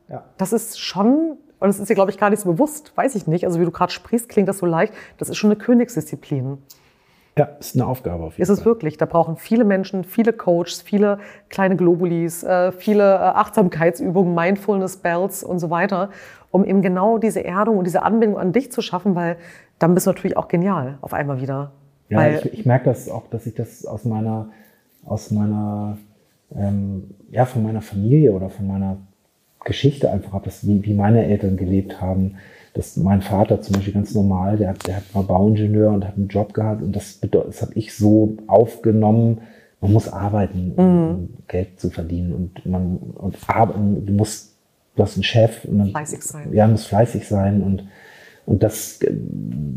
Ja. Das ist schon, und das ist dir, glaube ich, gar nicht so bewusst, weiß ich nicht. Also wie du gerade sprichst, klingt das so leicht. Das ist schon eine Königsdisziplin. Ja, ist eine Aufgabe auf jeden Ist es wirklich. Da brauchen viele Menschen, viele Coaches, viele kleine Globulis, äh, viele äh, Achtsamkeitsübungen, Mindfulness-Bells und so weiter, um eben genau diese Erdung und diese Anbindung an dich zu schaffen, weil dann bist du natürlich auch genial auf einmal wieder. Ja, Weil- ich, ich merke das auch, dass ich das aus meiner, aus meiner, ähm, ja, von meiner Familie oder von meiner Geschichte einfach habe, dass wie, wie meine Eltern gelebt haben. Dass mein Vater zum Beispiel ganz normal, der, hat- der hat, war Bauingenieur und hat einen Job gehabt und das, das habe ich so aufgenommen. Man muss arbeiten, um Geld zu verdienen und man und arbeiten. Du musst, du hast einen Chef und dann, Fleißig sein. Ja, muss fleißig sein und und das,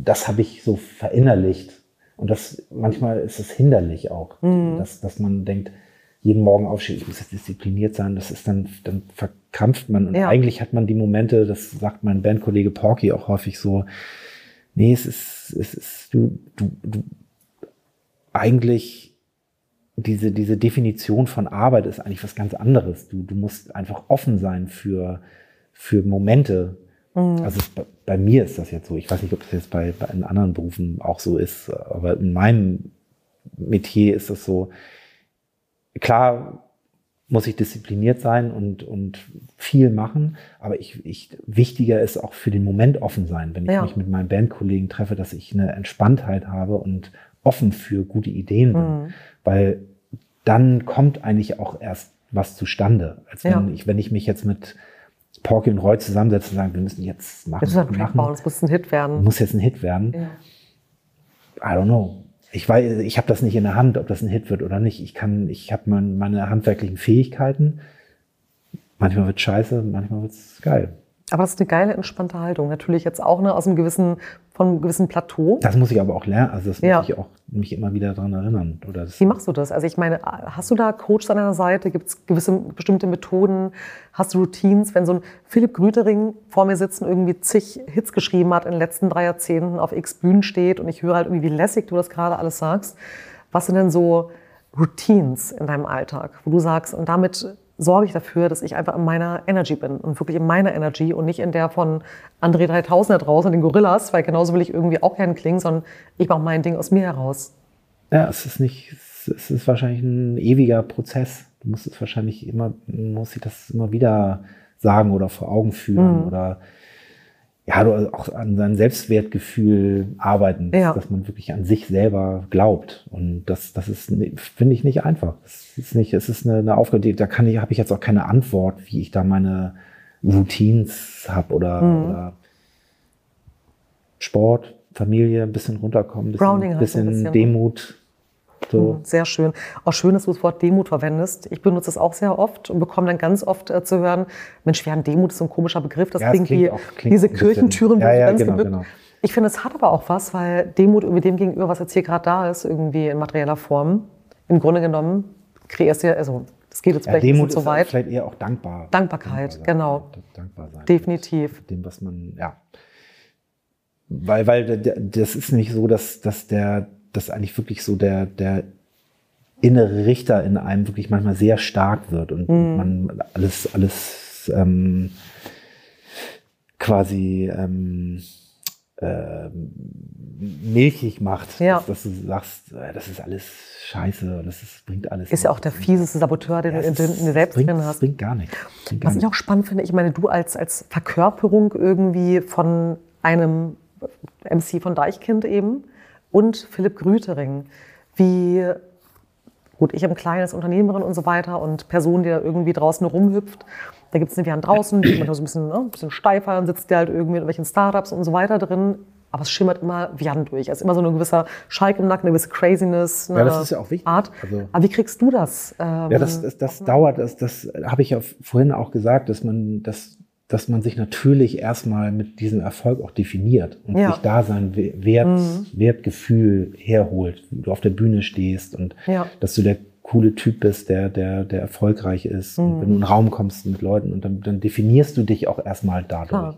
das habe ich so verinnerlicht. Und das manchmal ist es hinderlich auch, Mhm. dass, dass man denkt, jeden Morgen aufstehen, ich muss jetzt diszipliniert sein. Das ist dann, dann verkrampft man. Und Ja. eigentlich hat man die Momente, das sagt mein Bandkollege Porky auch häufig so, nee, es ist, es ist, du, du, du, eigentlich diese, diese Definition von Arbeit ist eigentlich was ganz anderes. Du, du musst einfach offen sein für, für Momente. Also es, bei, bei mir ist das jetzt so. Ich weiß nicht, ob das jetzt bei, bei anderen Berufen auch so ist, aber in meinem Metier ist das so. Klar muss ich diszipliniert sein und, und viel machen, aber ich, ich, wichtiger ist auch für den Moment offen sein, wenn ich Ja. mich mit meinen Bandkollegen treffe, dass ich eine Entspanntheit habe und offen für gute Ideen bin, Mhm. weil dann kommt eigentlich auch erst was zustande, als wenn Ja. ich, wenn ich mich jetzt mit Porky und Roy zusammensetze und sagen, wir müssen jetzt machen, Jetzt ist ein Track machen bauen, es muss ein Hit werden. muss jetzt ein Hit werden. Ja. I don't know. Ich weiß, ich habe das nicht in der Hand, ob das ein Hit wird oder nicht. Ich kann, ich habe mein, meine handwerklichen Fähigkeiten. Manchmal wird scheiße, manchmal wird's geil. Aber das ist eine geile, entspannte Haltung. Natürlich jetzt auch ne, aus einem gewissen, von einem gewissen Plateau. Das muss ich aber auch lernen. Also das Ja. muss ich auch mich immer wieder dran erinnern. Oder Wie machst du das? Also ich meine, hast du da Coaches an deiner Seite? Gibt es gewisse bestimmte Methoden? Hast du Routines? Wenn so ein Philipp Grütering vor mir sitzt und irgendwie zig Hits geschrieben hat in den letzten drei Jahrzehnten, auf x Bühnen steht und ich höre halt irgendwie, wie lässig du das gerade alles sagst. Was sind denn so Routines in deinem Alltag, wo du sagst, und damit sorge ich dafür, dass ich einfach in meiner Energy bin und wirklich in meiner Energy und nicht in der von André 3000 da draußen, den Gorillas, weil genauso will ich irgendwie auch gern klingen, sondern ich mache mein Ding aus mir heraus. ja, es ist nicht, es- es ist wahrscheinlich ein ewiger Prozess. Du musst es wahrscheinlich immer, muss ich das immer wieder sagen oder vor Augen führen Mhm. oder ja, du auch an seinem Selbstwertgefühl arbeiten, dass, Ja. dass man wirklich an sich selber glaubt. Und das, das ist, ne- finde ich nicht einfach. Es ist nicht, es ist eine, eine Aufgabe, die, da kann ich, habe ich jetzt auch keine Antwort, wie ich da meine Routines habe oder, Mhm. oder Sport, Familie, ein bisschen runterkommen, ein bisschen, bisschen bisschen. Demut. So. Sehr schön. Auch schön, dass du das Wort Demut verwendest. Ich benutze es auch sehr oft und bekomme dann ganz oft äh, zu hören, Mensch, ja, Demut ist so ein komischer Begriff. Das Ja, klingt, klingt wie auch- klingt diese Kirchentüren, Ja, ja, ganz genau, gebückt. genau. Ich finde, es hat aber auch was, weil Demut irgendwie dem gegenüber, was jetzt hier gerade da ist, irgendwie in materieller Form, im Grunde genommen kreierst du ja, also das geht jetzt Ja, vielleicht Demut zu weit. vielleicht eher auch dankbar. Dankbarkeit, sein. genau. Dankbar sein. Definitiv. Dem, was man, ja. Weil, weil das ist nämlich so, dass, dass der, dass eigentlich wirklich so der, der innere Richter in einem wirklich manchmal sehr stark wird und Mhm. man alles, alles ähm, quasi ähm, ähm, milchig macht, Ja. dass, dass du sagst, äh, das ist alles scheiße, das ist, bringt alles. Ist ja auch der fieseste Saboteur, den Ja, du in, dir selbst bringt, drin hast. bringt gar nichts. Bringt gar Was ich auch spannend finde, ich meine, du als, als Verkörperung irgendwie von einem MC von Deichkind eben und Philipp Grütering, wie, gut, ich habe ein kleines Unternehmerin und so weiter und Person, die da irgendwie draußen rumhüpft. Da gibt es eine Vian draußen, die manchmal so ein bisschen, ne, ein bisschen steifer, dann sitzt der halt irgendwie in irgendwelchen Startups und so weiter drin. Aber es schimmert immer Vian durch. Es ist immer so ein gewisser Schalk im Nacken, eine gewisse Craziness. Eine Ja, das ist ja auch wichtig. Art. Also- Aber wie kriegst du das? Ähm, Ja, das, das, das dauert, das, das habe ich ja vorhin auch gesagt, dass man, dass, dass man sich natürlich erstmal mit diesem Erfolg auch definiert und Ja. sich da sein We- Wert, Wertgefühl herholt, du auf der Bühne stehst und Ja. dass du der coole Typ bist, der, der, der erfolgreich ist. Und wenn du in den Raum kommst mit Leuten und dann, dann definierst du dich auch erstmal dadurch. Klar.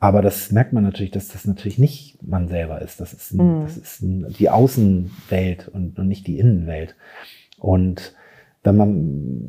Aber das merkt man natürlich, dass das natürlich nicht man selber ist. Das ist, ein, das ist ein, die Außenwelt und, und nicht die Innenwelt. Und wenn man,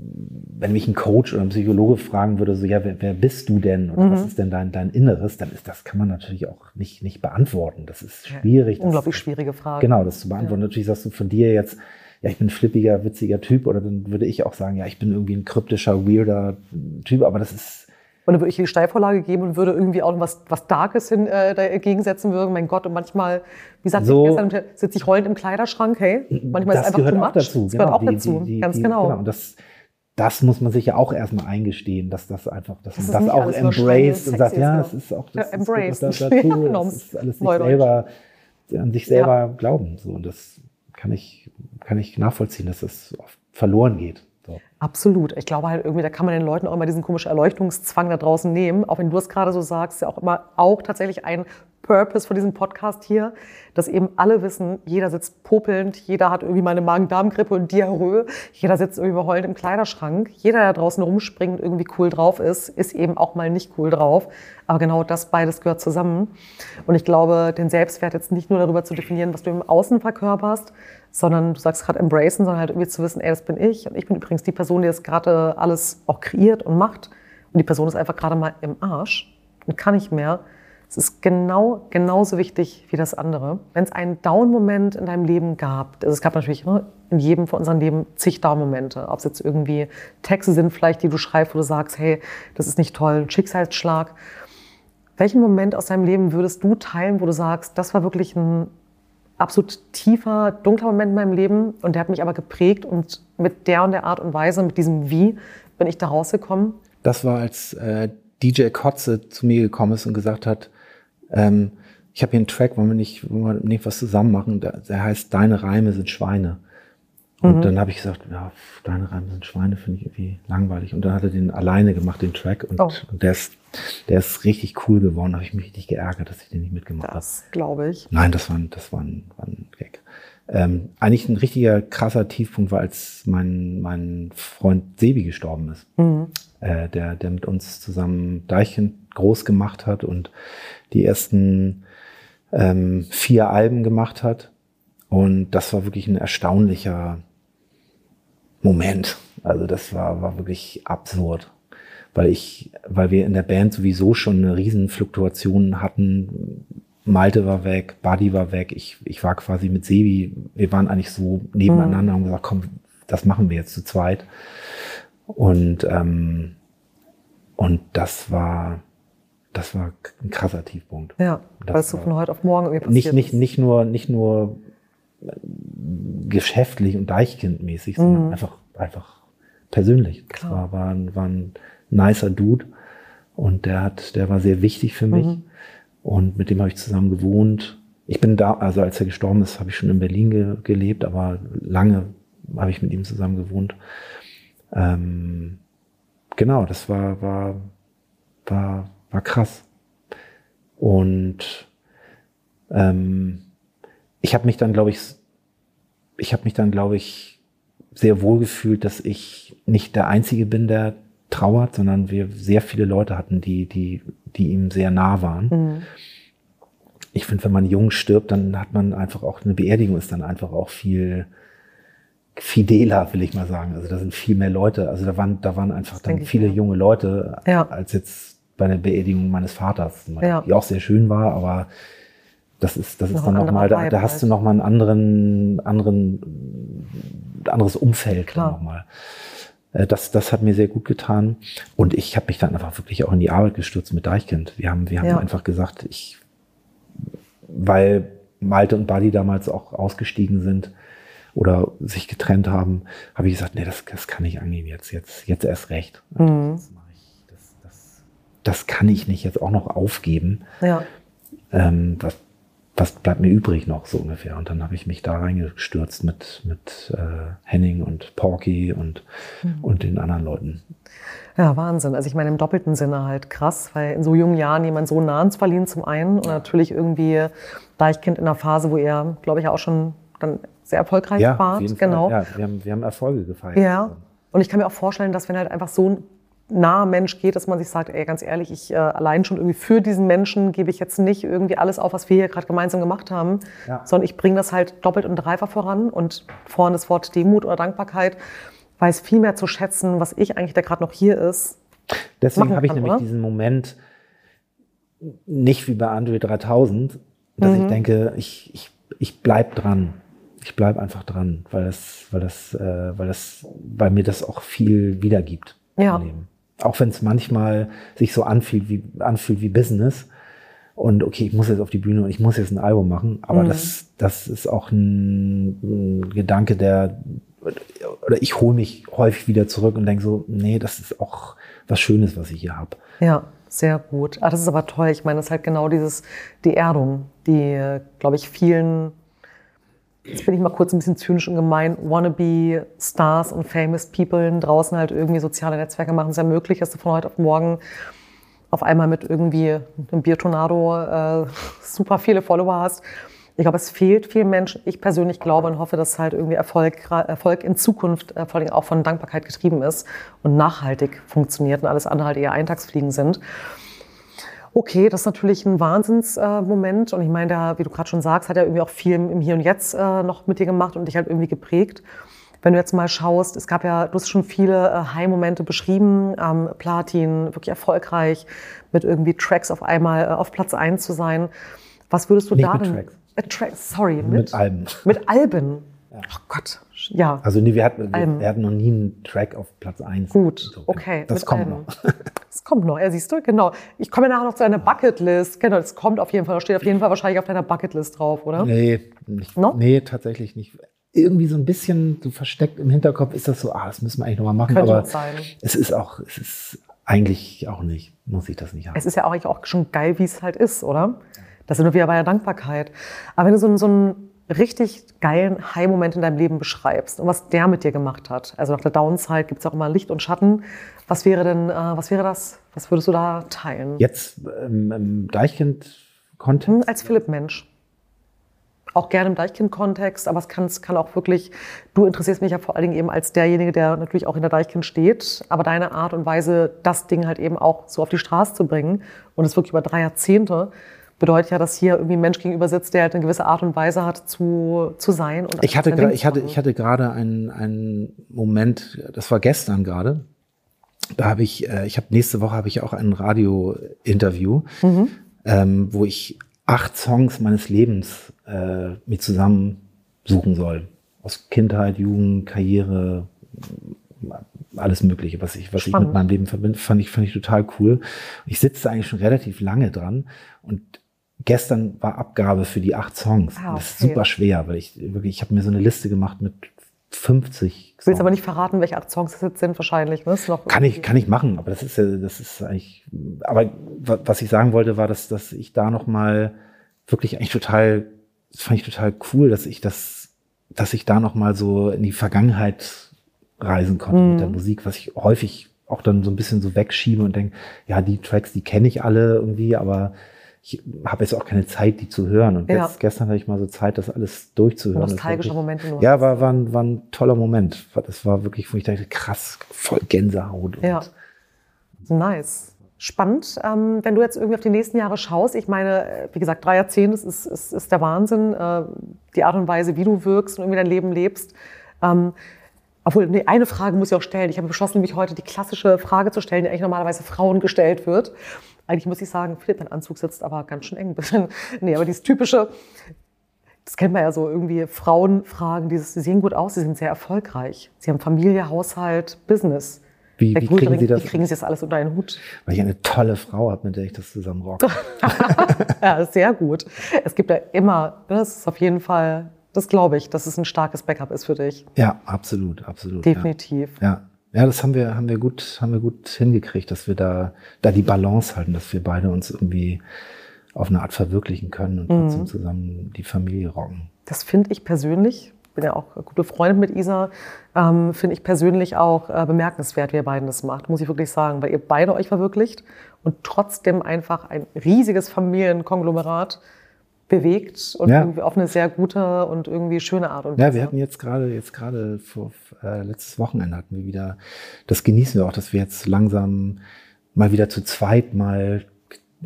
wenn mich ein Coach oder ein Psychologe fragen würde, so, ja, wer, wer bist du denn oder Mhm. was ist denn dein, dein Inneres, dann ist das, kann man natürlich auch nicht, nicht beantworten. Das ist schwierig. das, Unglaublich schwierige Frage. Genau, das zu beantworten. Natürlich sagst du von dir jetzt, ja, ich bin ein flippiger, witziger Typ, oder dann würde ich auch sagen, ja, ich bin irgendwie ein kryptischer, weirder Typ, aber das ist, Und dann würde ich die Steilvorlage geben und würde irgendwie auch was, was Darkes hin, äh, dagegen setzen würden. Mein Gott, und manchmal, wie gesagt, So- gestern sitze ich heulend im Kleiderschrank, hey, manchmal ist es einfach too much. dazu. Das gehört auch die- dazu, die- die- ganz genau. Und das, das muss man sich ja auch erstmal eingestehen, dass das einfach, dass Dass man das nicht auch embraced und sagt, ja, ist, es ja. ist auch, Ja, das embraced. ist Ja, dazu, genau, das ist alles Neudeutsch. selber, an sich selber glauben. So, und das kann ich, kann ich nachvollziehen, dass das oft verloren geht. So. Absolut. Ich glaube halt irgendwie, da kann man den Leuten auch immer diesen komischen Erleuchtungszwang da draußen nehmen. Auch wenn du es gerade so sagst, ist ja auch immer auch tatsächlich ein Purpose von diesem Podcast hier, dass eben alle wissen, jeder sitzt popelnd, jeder hat irgendwie mal eine Magen-Darm-Grippe und Diarrhoe, jeder sitzt irgendwie heulend im Kleiderschrank, jeder, der draußen rumspringt, irgendwie cool drauf ist, ist eben auch mal nicht cool drauf. Aber genau das beides gehört zusammen. Und ich glaube, den Selbstwert jetzt nicht nur darüber zu definieren, was du im Außen verkörperst, sondern du sagst gerade embracen, sondern halt irgendwie zu wissen, ey, das bin ich. Und ich bin übrigens die Person, die das gerade alles auch kreiert und macht. Und die Person ist einfach gerade mal im Arsch und kann nicht mehr. Es ist genau, genauso wichtig wie das andere. Wenn es einen Down-Moment in deinem Leben gab, also es gab natürlich ne, in jedem von unseren Leben zig Down-Momente, ob es jetzt irgendwie Texte sind vielleicht, die du schreibst, wo du sagst, hey, das ist nicht toll, ein Schicksalsschlag. Welchen Moment aus deinem Leben würdest du teilen, wo du sagst, das war wirklich ein absolut tiefer, dunkler Moment in meinem Leben und der hat mich aber geprägt und mit der und der Art und Weise, mit diesem Wie bin ich da rausgekommen? Das war, als äh, DJ Kotze zu mir gekommen ist und gesagt hat, ähm, ich habe hier einen Track, wollen wir nicht, wollen wir nicht was zusammen machen? Der, heißt Deine Reime sind Schweine. Und dann habe ich gesagt, ja, deine Reime sind Schweine, finde ich irgendwie langweilig. Und dann hat er den alleine gemacht, den Track. Und, Oh. und der, ist, der ist richtig cool geworden. Da habe ich mich richtig geärgert, dass ich den nicht mitgemacht habe. Das glaube ich. Nein, das war ein, das war ein, war ein Gag. Ähm, eigentlich ein richtiger krasser Tiefpunkt war, als mein, mein Freund Sebi gestorben ist. Äh, der, der mit uns zusammen Deichkind groß gemacht hat und die ersten ähm, vier Alben gemacht hat. Und das war wirklich ein erstaunlicher Moment. Also das war, war wirklich absurd. Weil ich, weil wir in der Band sowieso schon eine riesen Fluktuation hatten. Malte war weg, Buddy war weg, ich, ich war quasi mit Sebi, wir waren eigentlich so nebeneinander und haben gesagt, komm, das machen wir jetzt zu zweit. Und, ähm, und das war, das war ein krasser Tiefpunkt. Ja, Das weil es so von heute auf morgen irgendwie Nicht, passiert nicht, ist. nicht nur, nicht nur äh, geschäftlich und Deichkindmäßig, sondern einfach, einfach persönlich. Das Klar. war, war, ein, war ein nicer Dude und der hat, der war sehr wichtig für mich und mit dem habe ich zusammen gewohnt. Ich bin da, also als er gestorben ist, habe ich schon in Berlin ge gelebt, aber lange habe ich mit ihm zusammen gewohnt. Ähm, genau, das war, war, war, war krass. Und ähm, ich habe mich dann, glaube ich, ich habe mich dann, glaube ich, sehr wohl gefühlt, dass ich nicht der Einzige bin, der trauert, sondern wir sehr viele Leute hatten, die, die, die ihm sehr nah waren. Mhm. Ich finde, wenn man jung stirbt, dann hat man einfach auch eine Beerdigung ist dann einfach auch viel fideler, will ich mal sagen. Also da sind viel mehr Leute. Also da waren, da waren einfach dann ich, viele ja. junge Leute, Ja. als jetzt bei der Beerdigung meines Vaters, Ja. die auch sehr schön war, aber das ist, das ist Noch dann ein nochmal, da, da hast du halt. nochmal einen anderen, anderen, anderes Umfeld Klar. nochmal. Äh, Das, das hat mir sehr gut getan. Und ich habe mich dann einfach wirklich auch in die Arbeit gestürzt mit Deichkind. Wir haben, wir haben Ja. einfach gesagt, ich, weil Malte und Buddy damals auch ausgestiegen sind oder sich getrennt haben, habe ich gesagt, nee, das, das kann ich angehen jetzt, jetzt, jetzt erst recht. Mhm. Das, das, das, das kann ich nicht jetzt auch noch aufgeben. Ja. Ähm, was, was bleibt mir übrig noch so ungefähr? Und dann habe ich mich da reingestürzt mit, mit äh, Henning und Porky und, und den anderen Leuten. Ja, Wahnsinn. Also ich meine im doppelten Sinne halt krass, weil in so jungen Jahren jemand so nah zu verlieren zum einen und natürlich irgendwie Deichkind in einer Phase, wo ihr, glaube ich, auch schon dann sehr erfolgreich Ja, wart. genau. Ja, wir haben, wir haben Erfolge gefeiert. Ja. Und ich kann mir auch vorstellen, dass wenn halt einfach so ein naher Mensch geht, dass man sich sagt, ey, ganz ehrlich, ich äh, allein schon irgendwie für diesen Menschen gebe ich jetzt nicht irgendwie alles auf, was wir hier gerade gemeinsam gemacht haben, Ja. sondern ich bringe das halt doppelt und dreifach voran und vorhin das Wort Demut oder Dankbarkeit. weiß viel mehr zu schätzen, was ich eigentlich, der gerade noch hier ist. Deswegen habe ich nämlich oder? diesen Moment nicht wie bei Andre 3000, dass Mhm. ich denke, ich, ich, ich bleib dran. Ich bleib einfach dran, weil das, weil das, äh, weil das, weil mir das auch viel wiedergibt Ja. im Leben. Auch wenn es manchmal sich so anfühlt wie, anfühlt wie Business. Und okay, ich muss jetzt auf die Bühne und ich muss jetzt ein Album machen. Aber Mhm. das, das ist auch ein, ein Gedanke, der, oder ich hole mich häufig wieder zurück und denke so, nee, das ist auch was Schönes, was ich hier habe. Ja, sehr gut. Ah, das ist aber toll. Ich meine, das ist halt genau dieses, die Erdung, die, glaube ich, vielen, jetzt bin ich mal kurz ein bisschen zynisch und gemein, wannabe Stars und famous People draußen halt irgendwie soziale Netzwerke machen es ja möglich, dass du von heute auf morgen auf einmal mit irgendwie einem Biertornado äh, super viele Follower hast. Ich glaube, es fehlt vielen Menschen. Ich persönlich glaube und hoffe, dass halt irgendwie Erfolg, Erfolg in Zukunft äh, vor allem auch von Dankbarkeit getrieben ist und nachhaltig funktioniert und alles andere halt eher Eintagsfliegen sind. Okay, das ist natürlich ein Wahnsinnsmoment. Äh, und ich meine, der, wie du gerade schon sagst, hat ja irgendwie auch viel im, Hier und Jetzt äh, noch mit dir gemacht und dich halt irgendwie geprägt. Wenn du jetzt mal schaust, es gab ja, du hast schon viele äh, High-Momente beschrieben, ähm, Platin, wirklich erfolgreich, mit irgendwie Tracks auf einmal auf Platz 1 zu sein. Was würdest du Nicht da mit denn- Tracks. Tracks, sorry, mit, Mit Alben. Mit Alben. Oh Gott, ja. Also nee, wir hatten, wir, wir hatten noch nie einen Track auf Platz 1. Gut, okay. Das kommt Alben. noch. Das kommt noch, ja, siehst du, genau. Ich komme ja nachher noch zu deiner Bucketlist. Genau, das kommt auf jeden Fall, das steht auf jeden Fall wahrscheinlich auf deiner Bucketlist drauf, oder? Nee, nicht, No? nee, tatsächlich nicht. Irgendwie so ein bisschen so versteckt im Hinterkopf ist das so, ah, das müssen wir eigentlich nochmal machen. Könnte aber sein. es ist auch, es ist eigentlich auch nicht, muss ich das nicht haben. Es ist ja auch eigentlich auch schon geil, wie es halt ist, oder? Da sind wir wieder bei der Dankbarkeit. Aber wenn du so, so einen richtig geilen High-Moment in deinem Leben beschreibst und was der mit dir gemacht hat, also nach der Downside gibt es auch immer Licht und Schatten. Was wäre denn, äh, was wäre das? Was würdest du da teilen? Jetzt ähm, im Deichkind-Kontext. Hm, als Philipp-Mensch. Auch gerne im Deichkind-Kontext, aber es kann, es kann auch wirklich, du interessierst mich ja vor allen Dingen eben als derjenige, der natürlich auch in der Deichkind steht, aber deine Art und Weise, das Ding halt eben auch so auf die Straße zu bringen und es wirklich über drei Jahrzehnte, bedeutet ja, dass hier irgendwie ein Mensch gegenüber sitzt, der halt eine gewisse Art und Weise hat zu, zu sein. Und Ich hatte, sein gra- Ding ich hatte, ich hatte gerade einen, einen Moment, das war gestern gerade. Da habe ich, äh, ich habe nächste Woche habe ich auch ein Radio-Interview, Mhm. ähm, wo ich acht Songs meines Lebens äh, mit zusammensuchen soll. Aus Kindheit, Jugend, Karriere, alles Mögliche, was ich, was ich Spannend. mit meinem Leben verbinde, fand ich, fand ich total cool. Ich sitze eigentlich schon relativ lange dran und gestern war Abgabe für die acht Songs. Ah, Das ist okay. super schwer, weil ich wirklich, ich habe mir so eine Liste gemacht mit 50 Du willst aber nicht verraten, welche acht Songs das jetzt sind, wahrscheinlich. Ne? Kann ich, kann ich machen, aber das ist ja, das ist eigentlich, aber wa- was ich sagen wollte, war, dass, dass ich da nochmal wirklich eigentlich total, das fand ich total cool, dass ich das, dass ich da nochmal so in die Vergangenheit reisen konnte mit der Musik, was ich häufig auch dann so ein bisschen so wegschiebe und denke, ja, die Tracks, die kenne ich alle irgendwie, aber ich habe jetzt auch keine Zeit, die zu hören. Und Ja. jetzt, gestern hatte ich mal so Zeit, das alles durchzuhören. Nostalgischer wirklich- Moment nur. Ja, war, war, ein, war ein toller Moment. Das war wirklich, wo ich dachte, krass, voll Gänsehaut. Ja. Nice. Spannend. Ähm, wenn du jetzt irgendwie auf die nächsten Jahre schaust, ich meine, äh, wie gesagt, drei Jahrzehnte ist, ist, ist, ist der Wahnsinn. Äh, die Art und Weise, wie du wirkst und irgendwie dein Leben lebst. Ähm, obwohl, nee, eine Frage muss ich auch stellen. Ich habe beschlossen, mich heute die klassische Frage zu stellen, die eigentlich normalerweise Frauen gestellt wird. Eigentlich muss ich sagen, Philipp, dein Anzug sitzt aber ganz schön eng. ein bisschen. Nee, aber dieses typische, das kennt man ja so irgendwie, Frauen fragen dieses, sie sehen gut aus, sie sind sehr erfolgreich. Sie haben Familie, Haushalt, Business. Wie- wie kriegen drin, Sie das- Wie kriegen Sie das alles unter einen Hut? Weil ich eine tolle Frau habe, mit der ich das zusammen rocke. Ja, sehr gut. Es gibt ja immer, das ist auf jeden Fall, das glaube ich, dass es ein starkes Backup ist für dich. ja, absolut, absolut. Definitiv. Ja. ja. Ja, das haben wir, haben wir gut, haben wir gut hingekriegt, dass wir da, da die Balance halten, dass wir beide uns irgendwie auf eine Art verwirklichen können und Mhm. trotzdem zusammen die Familie rocken. Das finde ich persönlich, bin ja auch gute Freundin mit Isa, ähm, finde ich persönlich auch äh, bemerkenswert, wie ihr beiden das macht, muss ich wirklich sagen, weil ihr beide euch verwirklicht und trotzdem einfach ein riesiges Familienkonglomerat bewegt und Ja. irgendwie auf eine sehr gute und irgendwie schöne Art und Ja, Weise. wir hatten jetzt gerade, jetzt gerade vor äh, letztes Wochenende hatten wir wieder, das genießen wir auch, dass wir jetzt langsam mal wieder zu zweit mal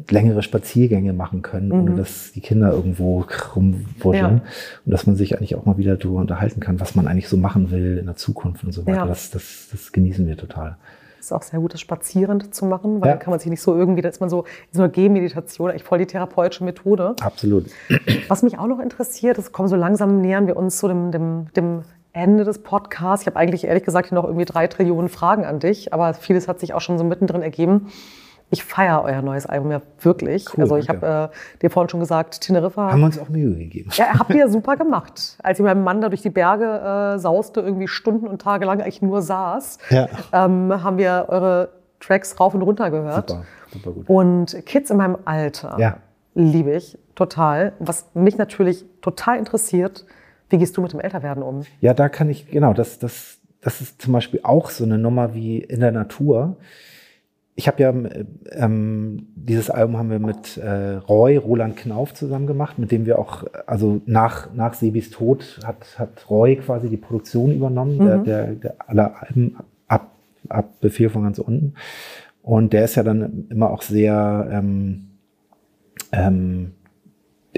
längere Spaziergänge machen können, ohne Mhm. dass die Kinder irgendwo rumwurscheln. Ja. Und dass man sich eigentlich auch mal wieder darüber unterhalten kann, was man eigentlich so machen will in der Zukunft und so weiter. Ja. Das, das, das genießen wir total. Ist auch sehr gut, das spazierend zu machen, weil Ja. dann kann man sich nicht so irgendwie, da ist man so in so einer Gehmeditation, eigentlich voll die therapeutische Methode. Absolut. Was mich auch noch interessiert, es kommen so langsam nähern wir uns so dem, dem, dem Ende des Podcasts. Ich habe eigentlich ehrlich gesagt hier noch irgendwie drei Trillionen Fragen an dich, aber vieles hat sich auch schon so mittendrin ergeben. Ich feiere euer neues Album ja wirklich. Cool, also ich habe äh, dir vorhin schon gesagt, Teneriffa. Haben wir uns auch Mühe gegeben. Ja, habt ihr ja super gemacht. Als ich mit meinem Mann da durch die Berge äh, sauste, irgendwie Stunden und Tage lang eigentlich nur saß, Ja. ähm, haben wir eure Tracks rauf und runter gehört. Super, super gut. Und Kids in meinem Alter Ja. liebe ich total. Was mich natürlich total interessiert, wie gehst du mit dem Älterwerden um? Ja, da kann ich, genau, das, das, das ist zum Beispiel auch so eine Nummer wie in der Natur. Ich habe ja, ähm, dieses Album haben wir mit äh, Roy, Roland Knauf zusammen gemacht, mit dem wir auch, also nach, nach Sebis Tod hat, hat Roy quasi die Produktion übernommen, der, Mhm. der, der aller Alben ab, ab Befehl von ganz unten. Und der ist ja dann immer auch sehr, ähm, ähm,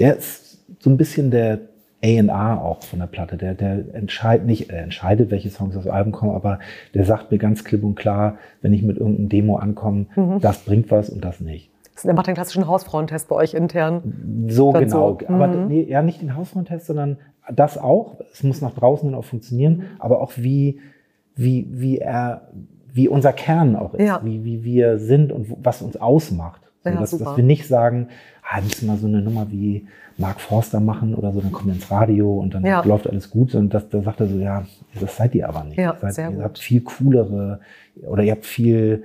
der ist so ein bisschen der A&R auch von der Platte. Der, der entscheidet nicht, er entscheidet, welche Songs aufs Album kommen, aber der sagt mir ganz klipp und klar, wenn ich mit irgendeinem Demo ankomme, Mhm. das bringt was und das nicht. Das macht den klassischen Hausfrauentest bei euch intern. So Dann genau. so. Aber Mhm. nee, ja, nicht den Hausfrauentest, sondern das auch. Es muss nach draußen hin auch funktionieren, aber auch wie, wie, wie er, wie unser Kern auch ist, Ja. wie, wie wir sind und was uns ausmacht. So, Ja, dass, dass wir nicht sagen, ah, wir müssen mal so eine Nummer wie Mark Forster machen oder so, dann kommt ins Radio und dann Ja. läuft alles gut. Und das, da sagt er so, ja, das seid ihr aber nicht. Ja, ihr, seid, ihr gut. habt viel coolere oder ihr habt viel,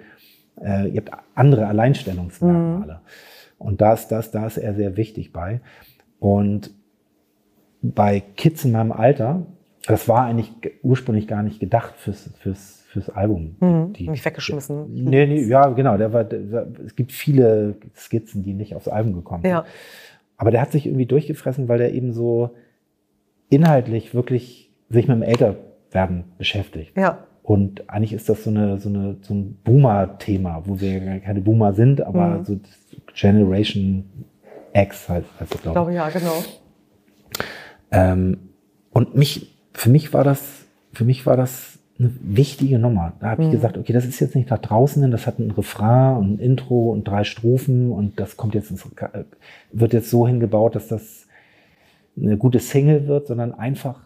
äh, ihr habt andere Alleinstellungsmerkmale. Mhm. Und da ist, das, da ist er sehr wichtig bei. Und bei Kids in meinem Alter, das war eigentlich ge- ursprünglich gar nicht gedacht fürs, fürs, fürs Album. Mhm. Die- Mich weggeschmissen. Nee, nee, ja, genau. Der war, der, es gibt viele Skizzen, die nicht aufs Album gekommen sind. Ja. Aber der hat sich irgendwie durchgefressen, weil der eben so inhaltlich wirklich sich mit dem Älterwerden beschäftigt. Ja. Und eigentlich ist das so, eine, so, eine, so ein Boomer-Thema, wo wir ja keine Boomer sind, aber Mhm. so Generation X heißt, heißt das, Ich glaube glaube, ja, genau. ähm, und mich, für mich war das, für mich war das eine wichtige Nummer. Da habe ich Mhm. gesagt, okay, das ist jetzt nicht nach draußen hin, das hat ein Refrain und ein Intro und drei Strophen und das kommt jetzt ins, äh, wird jetzt so hingebaut, dass das eine gute Single wird, sondern einfach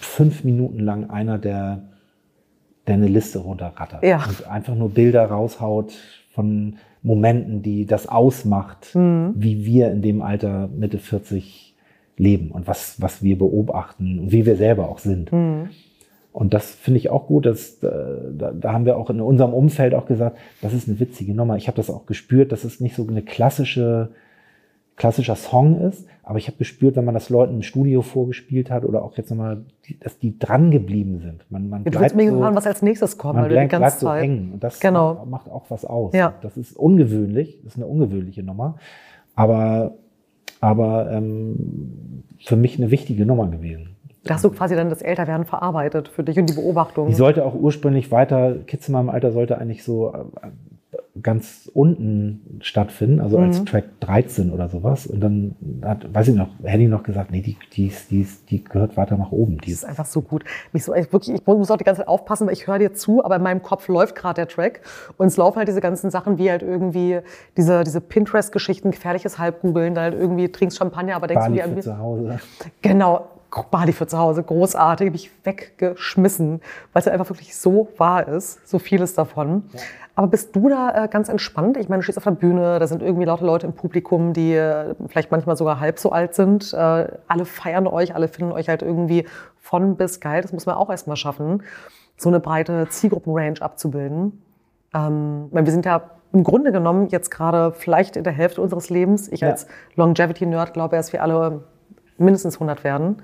fünf Minuten lang einer, der, der eine Liste runterrattert Ja. und einfach nur Bilder raushaut von Momenten, die das ausmacht, Mhm. wie wir in dem Alter Mitte 40 leben und was, was wir beobachten und wie wir selber auch sind. Mhm. Und das finde ich auch gut. Dass, äh, da, da haben wir auch in unserem Umfeld auch gesagt, das ist eine witzige Nummer. Ich habe das auch gespürt, dass es nicht so eine klassische, klassischer Song ist, aber ich habe gespürt, wenn man das Leuten im Studio vorgespielt hat oder auch jetzt nochmal, dass die dran geblieben sind. Man, man Du bleibt willst mir so, was als nächstes kommt, man weil du die bleibt, ganze bleibt so Zeit. hängen. Und das Genau. macht, macht auch was aus. Ja. Das ist ungewöhnlich, das ist eine ungewöhnliche Nummer, aber, aber ähm, für mich eine wichtige Nummer gewesen. Da hast du quasi dann das Älterwerden verarbeitet für dich und die Beobachtung. Die sollte auch ursprünglich weiter, Kids in meinem Alter sollte eigentlich so äh, ganz unten stattfinden, also als Mhm. Track 13 oder sowas. Und dann hat, weiß ich noch, Henny noch gesagt, nee, die, die, die, die gehört weiter nach oben. Die Das ist, einfach so gut. Mich so, ich, wirklich, ich muss auch die ganze Zeit aufpassen, weil ich höre dir zu, aber in meinem Kopf läuft gerade der Track. Und es laufen halt diese ganzen Sachen wie halt irgendwie diese, diese Pinterest-Geschichten, gefährliches Halbgoogeln, da halt irgendwie trinkst Champagner, aber denkst Bali du dir zu Hause. Genau, Bali für zu Hause, großartig, mich weggeschmissen, weil es halt einfach wirklich so wahr ist, so vieles davon. Aber bist du da äh, ganz entspannt? Ich meine, du stehst auf der Bühne, da sind irgendwie lauter Leute im Publikum, die äh, vielleicht manchmal sogar halb so alt sind. Äh, alle feiern euch, alle finden euch halt irgendwie von bis geil. Das muss man auch erstmal schaffen, so eine breite Zielgruppenrange abzubilden. Ähm, wir sind ja im Grunde genommen jetzt gerade vielleicht in der Hälfte unseres Lebens. Ich Ja. als Longevity-Nerd glaube, dass wir alle mindestens 100 werden.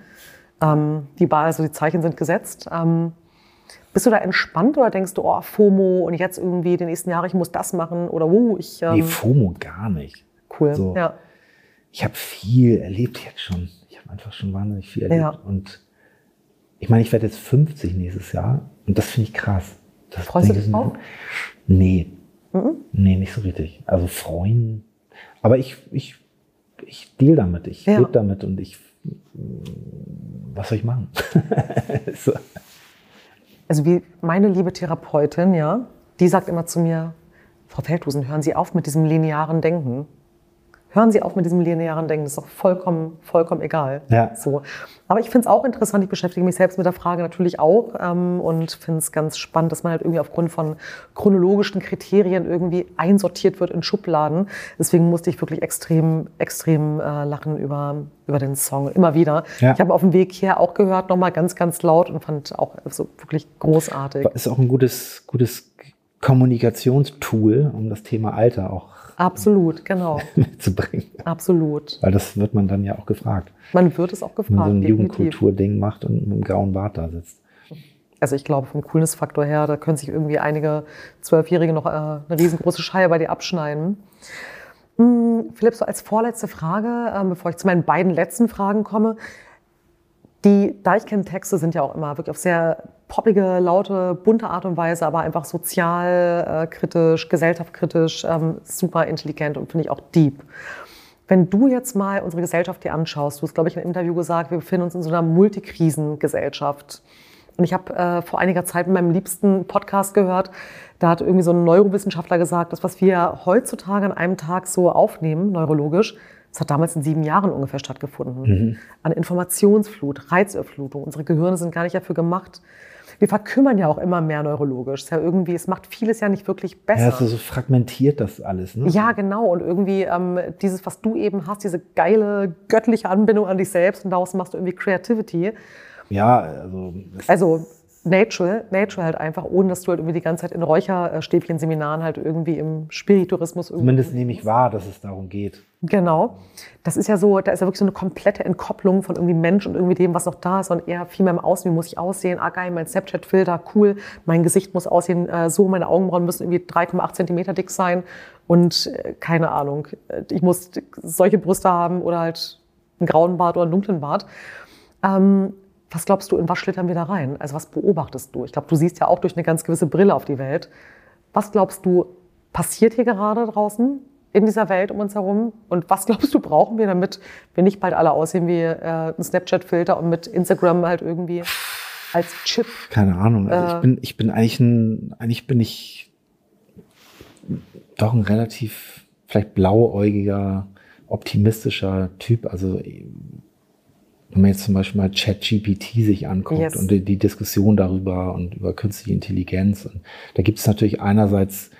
Ähm, die Bar, also die Zeichen sind gesetzt. Ähm, bist du da entspannt oder denkst du, oh, FOMO und jetzt irgendwie die nächsten Jahre, ich muss das machen oder uh, ich. Ähm, Nee, FOMO gar nicht. cool. so. Ja. Ich habe viel erlebt jetzt schon. Ich habe einfach schon wahnsinnig viel erlebt. Ja. Und ich meine, ich werde jetzt 50 nächstes Jahr und das finde ich krass. Das Freust du dich drauf? Nee, Mhm. Nee, nicht so richtig. Also freuen. Aber ich, ich, ich deal damit, ich ja. lebe damit und ich, was soll ich machen? so. Also wie meine liebe Therapeutin, ja, die sagt immer zu mir, Frau Feldhusen, hören Sie auf mit diesem linearen Denken. Hören Sie auf mit diesem linearen Denken, das ist doch vollkommen, vollkommen egal. Ja. So. Aber ich finde es auch interessant, ich beschäftige mich selbst mit der Frage natürlich auch ähm, und finde es ganz spannend, dass man halt irgendwie aufgrund von chronologischen Kriterien irgendwie einsortiert wird in Schubladen. Deswegen musste ich wirklich extrem, extrem äh, lachen über, über den Song, immer wieder. Ja. Ich habe auf dem Weg hier auch gehört, nochmal ganz, ganz laut und fand auch so wirklich großartig. Ist auch ein gutes, gutes Kommunikationstool, um das Thema Alter auch Absolut, genau. zu bringen. Absolut. Weil das wird man dann ja auch gefragt. Man wird es auch gefragt. Wenn man so ein Jugendkultur-Ding macht und mit einem grauen Bart da sitzt. Also ich glaube, vom Coolness-Faktor her, da können sich irgendwie einige Zwölfjährige noch äh, eine riesengroße Scheibe bei dir abschneiden. Hm, Philipp, so als vorletzte Frage, äh, bevor ich zu meinen beiden letzten Fragen komme. Die Deichkind-Texte sind ja auch immer wirklich auf sehr poppige, laute, bunte Art und Weise, aber einfach sozialkritisch, äh, gesellschaftskritisch, ähm, super intelligent und finde ich auch deep. Wenn du jetzt mal unsere Gesellschaft dir anschaust, du hast, glaube ich, in einem Interview gesagt, wir befinden uns in so einer Multikrisengesellschaft. Und ich habe äh, vor einiger Zeit in meinem liebsten Podcast gehört, da hat irgendwie so ein Neurowissenschaftler gesagt, das, was wir heutzutage an einem Tag so aufnehmen, neurologisch, das hat damals in sieben Jahren ungefähr stattgefunden. Mhm. An Informationsflut, Reizüberflutung. Unsere Gehirne sind gar nicht dafür gemacht. Wir verkümmern ja auch immer mehr neurologisch. Es, ja irgendwie, es macht vieles ja nicht wirklich besser. Ja, also so fragmentiert das alles. Ne? Ja, genau. Und irgendwie ähm, dieses, was du eben hast, diese geile göttliche Anbindung an dich selbst und daraus machst du irgendwie Creativity. Ja, also. Also natural, natural halt einfach, ohne dass du halt irgendwie die ganze Zeit in Räucherstäbchen-Seminaren halt irgendwie im Spiriturismus irgendwie. Zumindest nehme ich wahr, dass es darum geht. Genau. Das ist ja so, da ist ja wirklich so eine komplette Entkopplung von irgendwie Mensch und irgendwie dem, was noch da ist und eher viel mehr im Außen. Wie muss ich aussehen? Ah, geil, mein Snapchat-Filter, cool. Mein Gesicht muss aussehen äh, so, meine Augenbrauen müssen irgendwie 3,8 Zentimeter dick sein und äh, keine Ahnung. Äh, ich muss solche Brüste haben oder halt einen grauen Bart oder einen dunklen Bart. Ähm, was glaubst du, in was schlittern wir da rein? Also was beobachtest du? Ich glaube, du siehst ja auch durch eine ganz gewisse Brille auf die Welt. Was glaubst du, passiert hier gerade draußen in dieser Welt um uns herum? Und was glaubst du, brauchen wir, damit wir nicht bald alle aussehen wie äh, ein Snapchat-Filter und mit Instagram halt irgendwie als Chip? Keine Ahnung. Also äh, ich bin, ich bin eigentlich ein, eigentlich bin ich doch ein relativ vielleicht blauäugiger, optimistischer Typ. Also wenn man jetzt zum Beispiel mal ChatGPT sich anguckt yes. und die, die, Diskussion darüber und über künstliche Intelligenz. Und da gibt es natürlich einerseits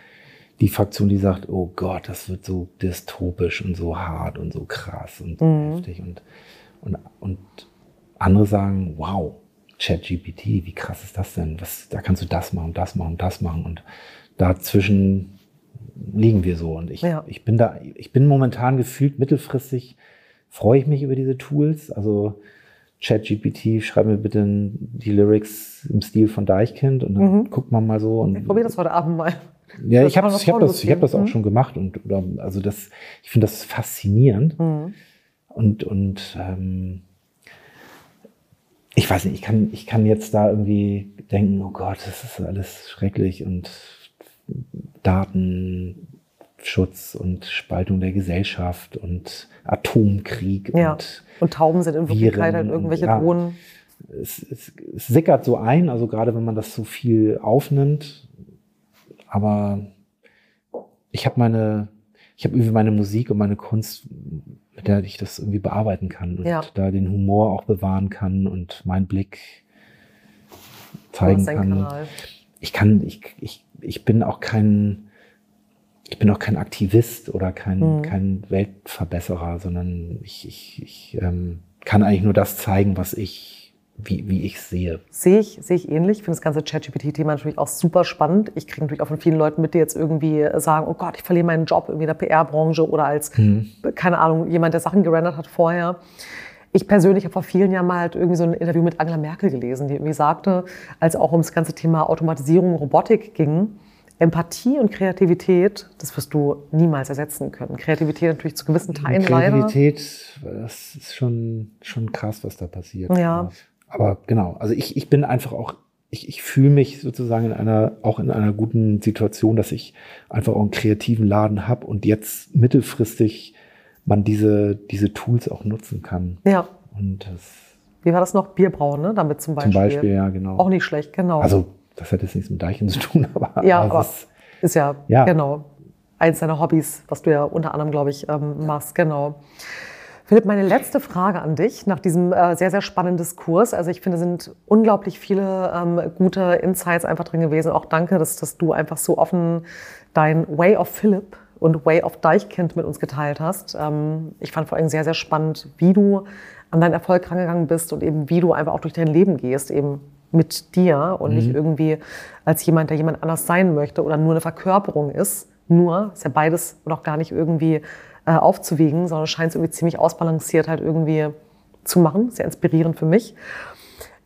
die Fraktion, die sagt, oh Gott, das wird so dystopisch und so hart und so krass und so mhm. heftig. Und, und, und andere sagen, wow, ChatGPT, wie krass ist das denn? Was, da kannst du das machen, das machen, das machen. Und dazwischen liegen wir so. Und ich, ja. ich bin da, ich bin momentan gefühlt mittelfristig freue ich mich über diese Tools. Also ChatGPT, schreib mir bitte die Lyrics im Stil von Deichkind und dann mhm. guckt man mal so. Und, ich probiere das heute Abend mal. Ja, ich habe ich hab das, ich hab das auch mhm. schon gemacht und oder, also das, ich finde das faszinierend mhm. und und ähm, ich weiß nicht, ich kann ich kann jetzt da irgendwie denken, oh Gott, das ist alles schrecklich und Daten Schutz und Spaltung der Gesellschaft und Atomkrieg ja. und und Tauben sind in Wirklichkeit halt irgendwelche ja, Drohnen. Es, es, es sickert so ein, also gerade wenn man das so viel aufnimmt. Aber ich habe meine, ich habe irgendwie meine Musik und meine Kunst, mit der ich das irgendwie bearbeiten kann und ja. da den Humor auch bewahren kann und meinen Blick zeigen kann. Kanal. Ich kann, ich, ich, ich bin auch kein ich bin auch kein Aktivist oder kein, mhm. kein Weltverbesserer, sondern ich, ich, ich ähm, kann eigentlich nur das zeigen, was ich, wie, wie ich sehe. Sehe ich, sehe ich ähnlich. Ich finde das ganze ChatGPT-Thema natürlich auch super spannend. Ich kriege natürlich auch von vielen Leuten mit, die jetzt irgendwie sagen, oh Gott, ich verliere meinen Job irgendwie in der PR-Branche oder als, mhm. keine Ahnung, jemand, der Sachen gerendert hat vorher. Ich persönlich habe vor vielen Jahren mal halt irgendwie so ein Interview mit Angela Merkel gelesen, die irgendwie sagte, als auch um das ganze Thema Automatisierung, Robotik ging, Empathie und Kreativität, das wirst du niemals ersetzen können. Kreativität natürlich zu gewissen Teilen Kreativität, leider. das ist schon, schon krass, was da passiert. Ja. Aber genau, also ich, ich bin einfach auch ich, ich fühle mich sozusagen in einer, auch in einer guten Situation, dass ich einfach auch einen kreativen Laden habe und jetzt mittelfristig man diese, diese Tools auch nutzen kann. Ja. Und das, Wie war das noch? Bierbrauen, ne? Damit zum Beispiel. zum Beispiel, ja, genau. Auch nicht schlecht, genau. Also, das hat jetzt nichts mit Deichen zu tun, aber, ja, aber ist, ist ja, Ja. genau eins deiner Hobbys, was du ja unter anderem, glaube ich, ähm, machst. Genau. Philipp, meine letzte Frage an dich nach diesem äh, sehr, sehr spannenden Diskurs. Also ich finde, es sind unglaublich viele ähm, gute Insights einfach drin gewesen. Auch danke, dass, dass du einfach so offen dein Way of Philipp und Way of Deichkind mit uns geteilt hast. Ähm, ich fand vor allem sehr, sehr spannend, wie du an deinen Erfolg rangegangen bist und eben wie du einfach auch durch dein Leben gehst, eben mit dir und nicht irgendwie als jemand, der jemand anders sein möchte oder nur eine Verkörperung ist. Nur, ist ja beides noch gar nicht irgendwie äh, aufzuwiegen, sondern es scheint es irgendwie ziemlich ausbalanciert halt irgendwie zu machen. Sehr inspirierend für mich.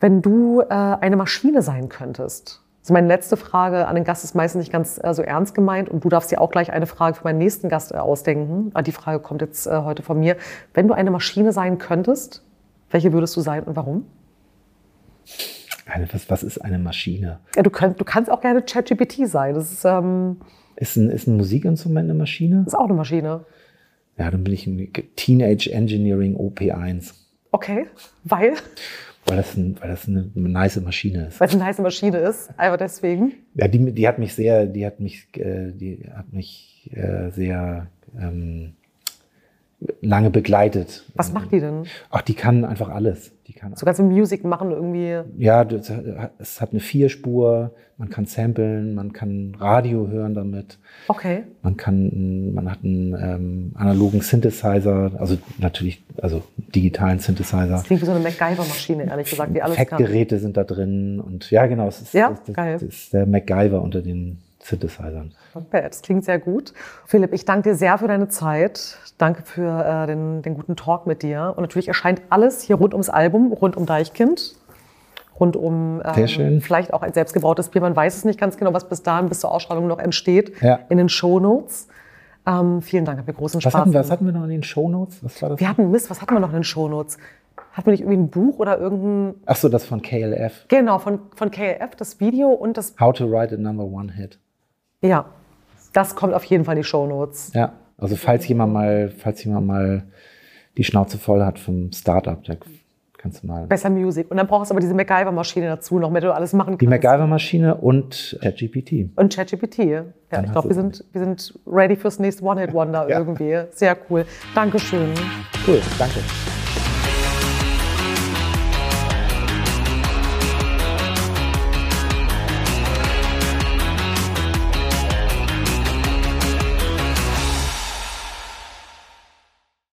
Wenn du äh, eine Maschine sein könntest, also meine letzte Frage an den Gast ist meistens nicht ganz äh, so ernst gemeint und du darfst dir auch gleich eine Frage für meinen nächsten Gast äh, ausdenken. Ah, Die Frage kommt jetzt äh, heute von mir. Wenn du eine Maschine sein könntest, welche würdest du sein und warum? was, was ist eine Maschine? Ja, du, könnt, du kannst auch gerne ChatGPT sein. Das ist, ähm, Ist ein, ist ein Musikinstrument eine Maschine? das ist auch eine Maschine. Ja, dann bin ich ein Teenage Engineering OP1. Okay, weil, Weil das, ein, weil das eine nice Maschine ist. weil es eine heiße Maschine ist. Einfach deswegen. Ja, die, die hat mich sehr, die hat mich, äh, die hat mich äh, sehr ähm, lange begleitet. Was macht die denn? Ach, die kann einfach alles. Die kann So ganze Musik machen irgendwie. ja, das es hat eine Vierspur, man kann samplen, man kann Radio hören damit, Okay. man kann, man hat einen ähm, analogen Synthesizer, also natürlich, also digitalen Synthesizer. Das klingt wie so eine MacGyver-Maschine, ehrlich gesagt, die alles kann. Effektgeräte sind da drin und ja, genau, es ist, Ja, das, das ist der MacGyver unter den Synthesizern. Bad. Das klingt sehr gut. Philipp, ich danke dir sehr für deine Zeit. Danke für äh, den, den guten Talk mit dir. Und natürlich erscheint alles hier rund ums Album, rund um Deichkind. Rund um Sehr ähm, schön. vielleicht auch ein selbstgebrautes Bier. Man weiß es nicht ganz genau, was bis dahin, bis zur Ausstrahlung noch entsteht. Ja. In den Shownotes. Ähm, vielen Dank, hat mir großen Was Spaß hatten, wir, was hatten wir noch in den Shownotes? Was war das? Wir hatten Mist, was hatten wir noch in den Shownotes? Hatten wir nicht irgendwie ein Buch oder irgendein. Ach so, das von KLF. Genau, von, von KLF, das Video und das. How to write a number one hit. Ja, das kommt auf jeden Fall in die Shownotes. Ja, also falls jemand mal, falls jemand mal die Schnauze voll hat vom Startup, da kannst du mal Besser Music. Und dann brauchst du aber diese MacGyver-Maschine dazu, noch mit du alles machen kannst. die MacGyver-Maschine und ChatGPT. Und ChatGPT. Ja, Dann ich glaube, wir sind, wir sind ready fürs nächste One-Hit-Wonder Ja. irgendwie. Sehr cool. Dankeschön. Cool, danke.